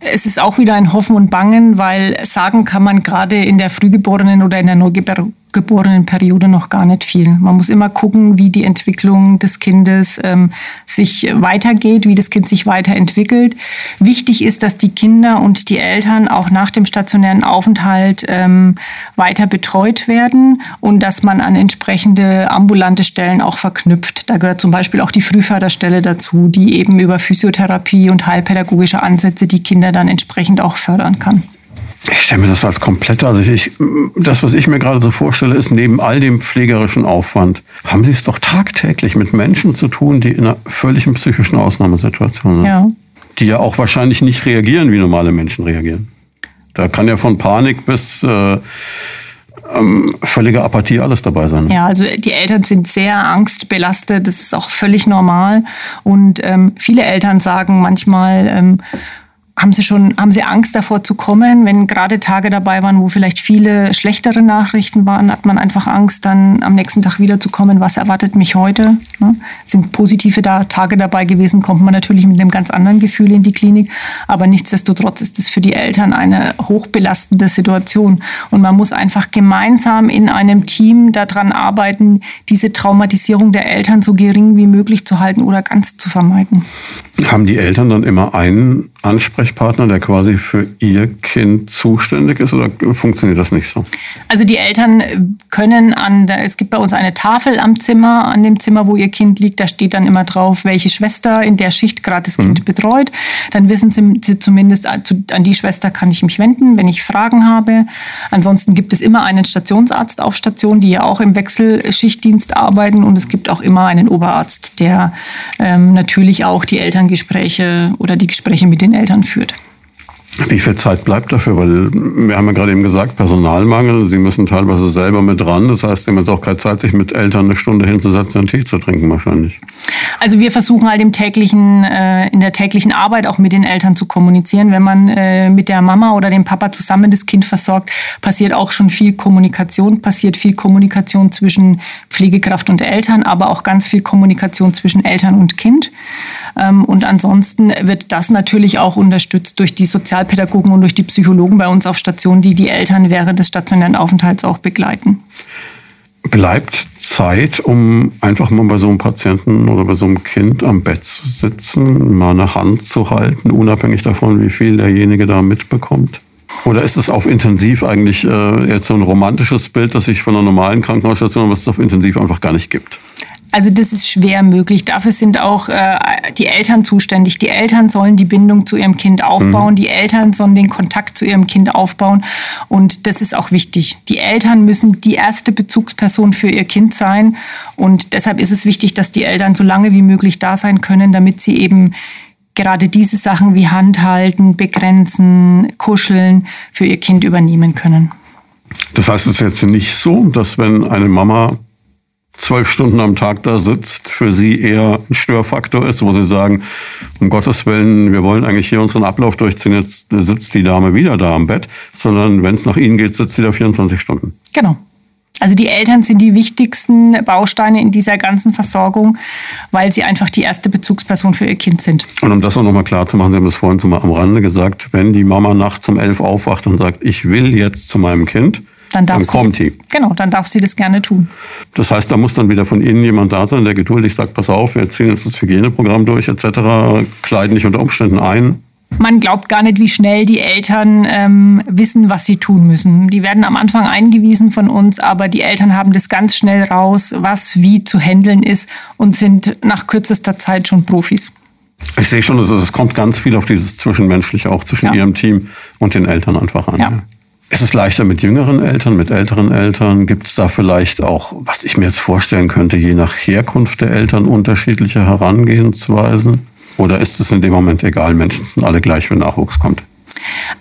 Es ist auch wieder ein Hoffen und Bangen, weil sagen kann man gerade in der Frühgeborenen oder in der Neugeborenen geborenen Periode noch gar nicht viel. Man muss immer gucken, wie die Entwicklung des Kindes ähm, sich weitergeht, wie das Kind sich weiterentwickelt. Wichtig ist, dass die Kinder und die Eltern auch nach dem stationären Aufenthalt ähm, weiter betreut werden und dass man an entsprechende ambulante Stellen auch verknüpft. Da gehört zum Beispiel auch die Frühförderstelle dazu, die eben über Physiotherapie und heilpädagogische Ansätze die Kinder dann entsprechend auch fördern kann. Ich stelle mir das als komplett, also ich, das, was ich mir gerade so vorstelle, ist neben all dem pflegerischen Aufwand, haben Sie es doch tagtäglich mit Menschen zu tun, die in einer völligen psychischen Ausnahmesituation sind. Ja. Die ja auch wahrscheinlich nicht reagieren, wie normale Menschen reagieren. Da kann ja von Panik bis äh, ähm, völlige Apathie alles dabei sein. Ja, also die Eltern sind sehr angstbelastet, das ist auch völlig normal. Und ähm, viele Eltern sagen manchmal, ähm, haben Sie schon, haben Sie Angst davor zu kommen, wenn gerade Tage dabei waren, wo vielleicht viele schlechtere Nachrichten waren, hat man einfach Angst, dann am nächsten Tag wiederzukommen, was erwartet mich heute? Ne? Sind positive Tage dabei gewesen, kommt man natürlich mit einem ganz anderen Gefühl in die Klinik. Aber nichtsdestotrotz ist es für die Eltern eine hochbelastende Situation. Und man muss einfach gemeinsam in einem Team daran arbeiten, diese Traumatisierung der Eltern so gering wie möglich zu halten oder ganz zu vermeiden. Haben die Eltern dann immer einen Ansprechpartner, der quasi für ihr Kind zuständig ist oder funktioniert das nicht so? Also die Eltern können an, es gibt bei uns eine Tafel am Zimmer, an dem Zimmer, wo ihr Kind liegt, da steht dann immer drauf, welche Schwester in der Schicht gerade das Kind mhm. betreut. Dann wissen sie zumindest, an die Schwester kann ich mich wenden, wenn ich Fragen habe. Ansonsten gibt es immer einen Stationsarzt auf Station, die ja auch im Wechselschichtdienst arbeiten und es gibt auch immer einen Oberarzt, der ähm, natürlich auch die Eltern Elterngespräche oder die Gespräche mit den Eltern führt. Wie viel Zeit bleibt dafür? Weil wir haben ja gerade eben gesagt, Personalmangel, Sie müssen teilweise selber mit dran. Das heißt, Sie haben jetzt auch keine Zeit, sich mit Eltern eine Stunde hinzusetzen und Tee zu trinken wahrscheinlich. Also wir versuchen halt im täglichen, äh, in der täglichen Arbeit auch mit den Eltern zu kommunizieren. Wenn man äh, mit der Mama oder dem Papa zusammen das Kind versorgt, passiert auch schon viel Kommunikation, passiert viel Kommunikation zwischen Pflegekraft und Eltern, aber auch ganz viel Kommunikation zwischen Eltern und Kind. Ähm, und ansonsten wird das natürlich auch unterstützt durch die Sozialpädagogen und durch die Psychologen bei uns auf Station, die die Eltern während des stationären Aufenthalts auch begleiten. Bleibt Zeit, um einfach mal bei so einem Patienten oder bei so einem Kind am Bett zu sitzen, mal eine Hand zu halten, unabhängig davon, wie viel derjenige da mitbekommt? Oder ist es auf intensiv eigentlich äh, jetzt so ein romantisches Bild, das sich von einer normalen Krankenhausstation, was es auf intensiv einfach gar nicht gibt? Also das ist schwer möglich. Dafür sind auch äh, die Eltern zuständig. Die Eltern sollen die Bindung zu ihrem Kind aufbauen. Mhm. Die Eltern sollen den Kontakt zu ihrem Kind aufbauen. Und das ist auch wichtig. Die Eltern müssen die erste Bezugsperson für ihr Kind sein. Und deshalb ist es wichtig, dass die Eltern so lange wie möglich da sein können, damit sie eben gerade diese Sachen wie Handhalten, begrenzen, kuscheln für ihr Kind übernehmen können. Das heißt, es ist jetzt nicht so, dass wenn eine Mama zwölf Stunden am Tag da sitzt, für sie eher ein Störfaktor ist, wo sie sagen, um Gottes Willen, wir wollen eigentlich hier unseren Ablauf durchziehen, jetzt sitzt die Dame wieder da am Bett, sondern wenn es nach ihnen geht, sitzt sie da 24 Stunden. Genau. Also die Eltern sind die wichtigsten Bausteine in dieser ganzen Versorgung, weil sie einfach die erste Bezugsperson für ihr Kind sind. Und um das auch nochmal klar zu machen, Sie haben es vorhin so mal am Rande gesagt, wenn die Mama nachts um elf aufwacht und sagt, ich will jetzt zu meinem Kind, dann, dann kommt sie. Genau, dann darf sie das gerne tun. Das heißt, da muss dann wieder von Ihnen jemand da sein, der geduldig sagt, pass auf, wir ziehen jetzt das Hygieneprogramm durch etc., kleiden dich unter Umständen ein. Man glaubt gar nicht, wie schnell die Eltern ähm, wissen, was sie tun müssen. Die werden am Anfang eingewiesen von uns, aber die Eltern haben das ganz schnell raus, was wie zu handeln ist und sind nach kürzester Zeit schon Profis. Ich sehe schon, es kommt ganz viel auf dieses Zwischenmenschliche auch zwischen ja. Ihrem Team und den Eltern einfach an. Ja. Ist es leichter mit jüngeren Eltern, mit älteren Eltern? Gibt es da vielleicht auch, was ich mir jetzt vorstellen könnte, je nach Herkunft der Eltern unterschiedliche Herangehensweisen? Oder ist es in dem Moment egal, Menschen sind alle gleich, wenn Nachwuchs kommt?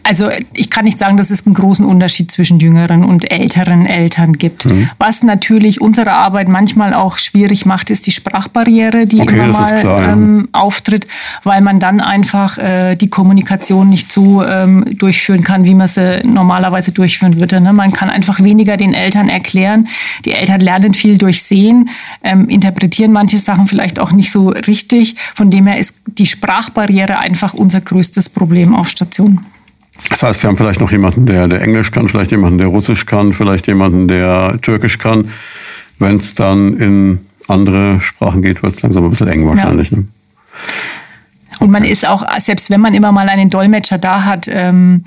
Also ich kann nicht sagen, dass es einen großen Unterschied zwischen jüngeren und älteren Eltern gibt. Mhm. Was natürlich unsere Arbeit manchmal auch schwierig macht, ist die Sprachbarriere, die okay, immer mal klar, ähm, auftritt, weil man dann einfach äh, die Kommunikation nicht so ähm, durchführen kann, wie man sie normalerweise durchführen würde. Ne? Man kann einfach weniger den Eltern erklären. Die Eltern lernen viel durch Sehen, ähm, interpretieren manche Sachen vielleicht auch nicht so richtig. Von dem her ist die Sprachbarriere einfach unser größtes Problem auf Station. Das heißt, Sie haben vielleicht noch jemanden, der, der Englisch kann, vielleicht jemanden, der Russisch kann, vielleicht jemanden, der Türkisch kann. Wenn es dann in andere Sprachen geht, wird es langsam ein bisschen eng wahrscheinlich. Ja. Ne? Und man ist auch, selbst wenn man immer mal einen Dolmetscher da hat, ähm,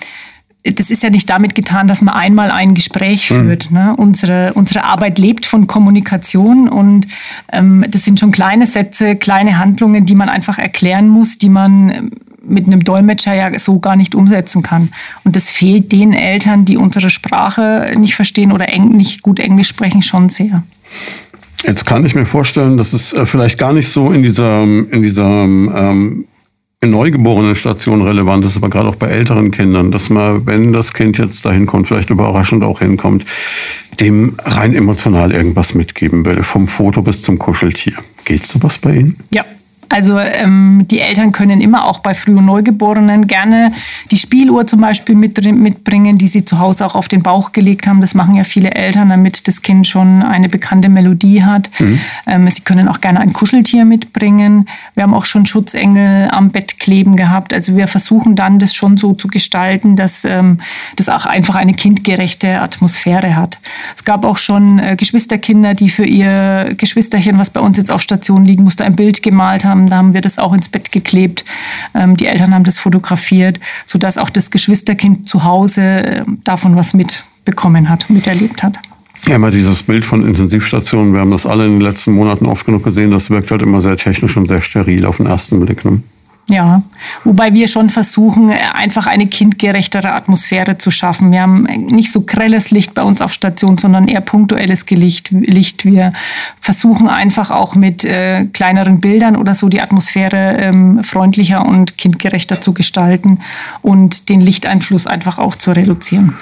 das ist ja nicht damit getan, dass man einmal ein Gespräch mhm. führt. Ne? Unsere, unsere Arbeit lebt von Kommunikation und ähm, das sind schon kleine Sätze, kleine Handlungen, die man einfach erklären muss, die man mit einem Dolmetscher ja so gar nicht umsetzen kann. Und das fehlt den Eltern, die unsere Sprache nicht verstehen oder nicht gut Englisch sprechen, schon sehr. Jetzt kann ich mir vorstellen, dass es äh, vielleicht gar nicht so in dieser, in dieser ähm, in neugeborenen Station relevant ist, aber gerade auch bei älteren Kindern, dass man, wenn das Kind jetzt dahin kommt, vielleicht überraschend auch hinkommt, dem rein emotional irgendwas mitgeben will, vom Foto bis zum Kuscheltier. Geht sowas bei Ihnen? Ja, also ähm, die Eltern können immer auch bei Früh- und Neugeborenen gerne die Spieluhr zum Beispiel mit, mitbringen, die sie zu Hause auch auf den Bauch gelegt haben. Das machen ja viele Eltern, damit das Kind schon eine bekannte Melodie hat. Mhm. Ähm, sie können auch gerne ein Kuscheltier mitbringen. Wir haben auch schon Schutzengel am Bett kleben gehabt. Also wir versuchen dann, das schon so zu gestalten, dass ähm, das auch einfach eine kindgerechte Atmosphäre hat. Es gab auch schon äh, Geschwisterkinder, die für ihr Geschwisterchen, was bei uns jetzt auf Station liegen musste, ein Bild gemalt haben haben. Da haben wir das auch ins Bett geklebt. Ähm, die Eltern haben das fotografiert, sodass auch das Geschwisterkind zu Hause äh, davon was mitbekommen hat, miterlebt hat. Ja, immer dieses Bild von Intensivstationen, wir haben das alle in den letzten Monaten oft genug gesehen, das wirkt halt immer sehr technisch und sehr steril auf den ersten Blick. Ne? Ja, wobei wir schon versuchen, einfach eine kindgerechtere Atmosphäre zu schaffen. Wir haben nicht so grelles Licht bei uns auf Station, sondern eher punktuelles Licht. Wir versuchen einfach auch mit äh, kleineren Bildern oder so die Atmosphäre ähm, freundlicher und kindgerechter zu gestalten und den Lichteinfluss einfach auch zu reduzieren.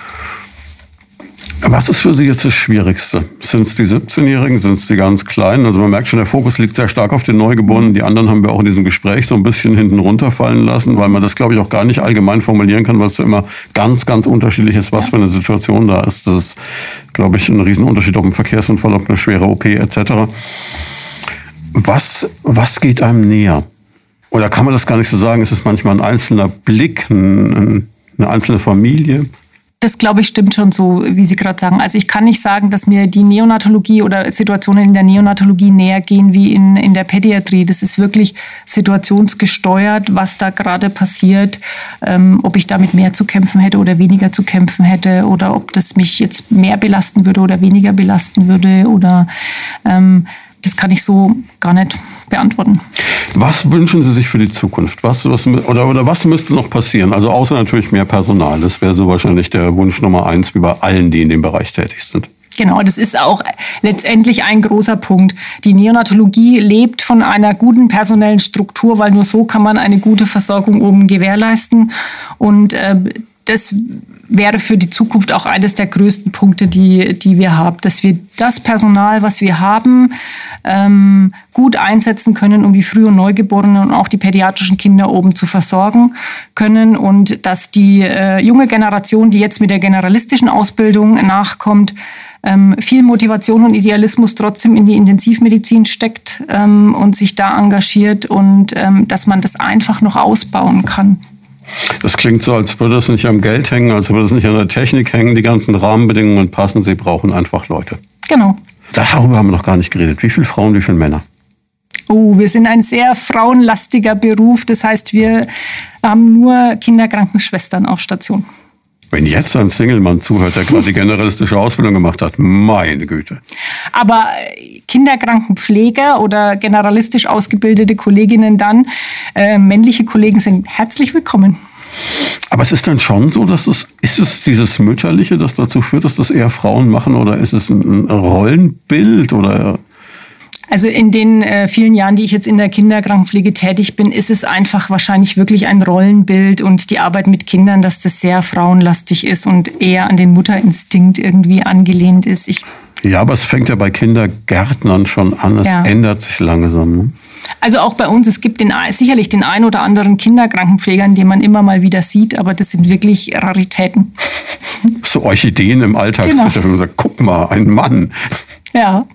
Was ist für Sie jetzt das Schwierigste? Sind es die 17-Jährigen? Sind es die ganz Kleinen? Also man merkt schon, der Fokus liegt sehr stark auf den Neugeborenen. Die anderen haben wir auch in diesem Gespräch so ein bisschen hinten runterfallen lassen, weil man das, glaube ich, auch gar nicht allgemein formulieren kann, weil es immer ganz, ganz unterschiedlich ist, was für eine Situation da ist. Das ist, glaube ich, ein Riesenunterschied, ob ein Verkehrsunfall, ob eine schwere OP etc. Was, was geht einem näher? Oder kann man das gar nicht so sagen? Es ist manchmal ein einzelner Blick, ein, eine einzelne Familie. Das glaube ich stimmt schon so, wie Sie gerade sagen. Also ich kann nicht sagen, dass mir die Neonatologie oder Situationen in der Neonatologie näher gehen wie in, in der Pädiatrie. Das ist wirklich situationsgesteuert, was da gerade passiert, ähm, ob ich damit mehr zu kämpfen hätte oder weniger zu kämpfen hätte oder ob das mich jetzt mehr belasten würde oder weniger belasten würde oder ähm, das kann ich so gar nicht beantworten. Was wünschen Sie sich für die Zukunft? Was, was, oder, oder was müsste noch passieren? Also außer natürlich mehr Personal. Das wäre so wahrscheinlich der Wunsch Nummer eins wie bei allen, die in dem Bereich tätig sind. Genau, das ist auch letztendlich ein großer Punkt. Die Neonatologie lebt von einer guten personellen Struktur, weil nur so kann man eine gute Versorgung oben gewährleisten. Und äh, das wäre für die Zukunft auch eines der größten Punkte, die, die wir haben, dass wir das Personal, was wir haben, ähm, gut einsetzen können, um die Früh- und Neugeborenen und auch die pädiatrischen Kinder oben zu versorgen können und dass die äh, junge Generation, die jetzt mit der generalistischen Ausbildung nachkommt, ähm, viel Motivation und Idealismus trotzdem in die Intensivmedizin steckt ähm, und sich da engagiert und ähm, dass man das einfach noch ausbauen kann. Das klingt so, als würde es nicht am Geld hängen, als würde es nicht an der Technik hängen. Die ganzen Rahmenbedingungen passen. Sie brauchen einfach Leute. Genau. Darüber haben wir noch gar nicht geredet. Wie viele Frauen, wie viele Männer? Oh, wir sind ein sehr frauenlastiger Beruf. Das heißt, wir haben nur Kinderkrankenschwestern auf Station. Wenn jetzt ein Single-Mann zuhört, der gerade [laughs] die generalistische Ausbildung gemacht hat, meine Güte. Aber äh, Kinderkrankenpfleger oder generalistisch ausgebildete Kolleginnen dann, äh, männliche Kollegen sind herzlich willkommen. Aber es ist dann schon so, dass es, ist es dieses Mütterliche, das dazu führt, dass das eher Frauen machen oder ist es ein Rollenbild oder also in den äh, vielen Jahren, die ich jetzt in der Kinderkrankenpflege tätig bin, ist es einfach wahrscheinlich wirklich ein Rollenbild und die Arbeit mit Kindern, dass das sehr frauenlastig ist und eher an den Mutterinstinkt irgendwie angelehnt ist. Ich ja, aber es fängt ja bei Kindergärtnern schon an. Es ja. ändert sich langsam. Ne? Also auch bei uns, es gibt den, sicherlich den einen oder anderen Kinderkrankenpflegern, den man immer mal wieder sieht, aber das sind wirklich Raritäten. So Orchideen im Alltagsgeschäft. Genau. Guck mal, ein Mann. Ja.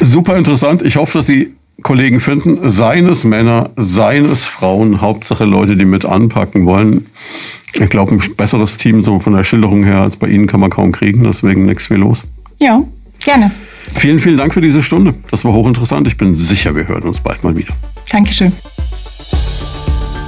Super interessant. Ich hoffe, dass Sie Kollegen finden, seien es Männer, seien es Frauen, Hauptsache Leute, die mit anpacken wollen. Ich glaube, ein besseres Team so von der Schilderung her als bei Ihnen kann man kaum kriegen, deswegen nichts wie los. Ja, gerne. Vielen, vielen Dank für diese Stunde. Das war hochinteressant. Ich bin sicher, wir hören uns bald mal wieder. Dankeschön.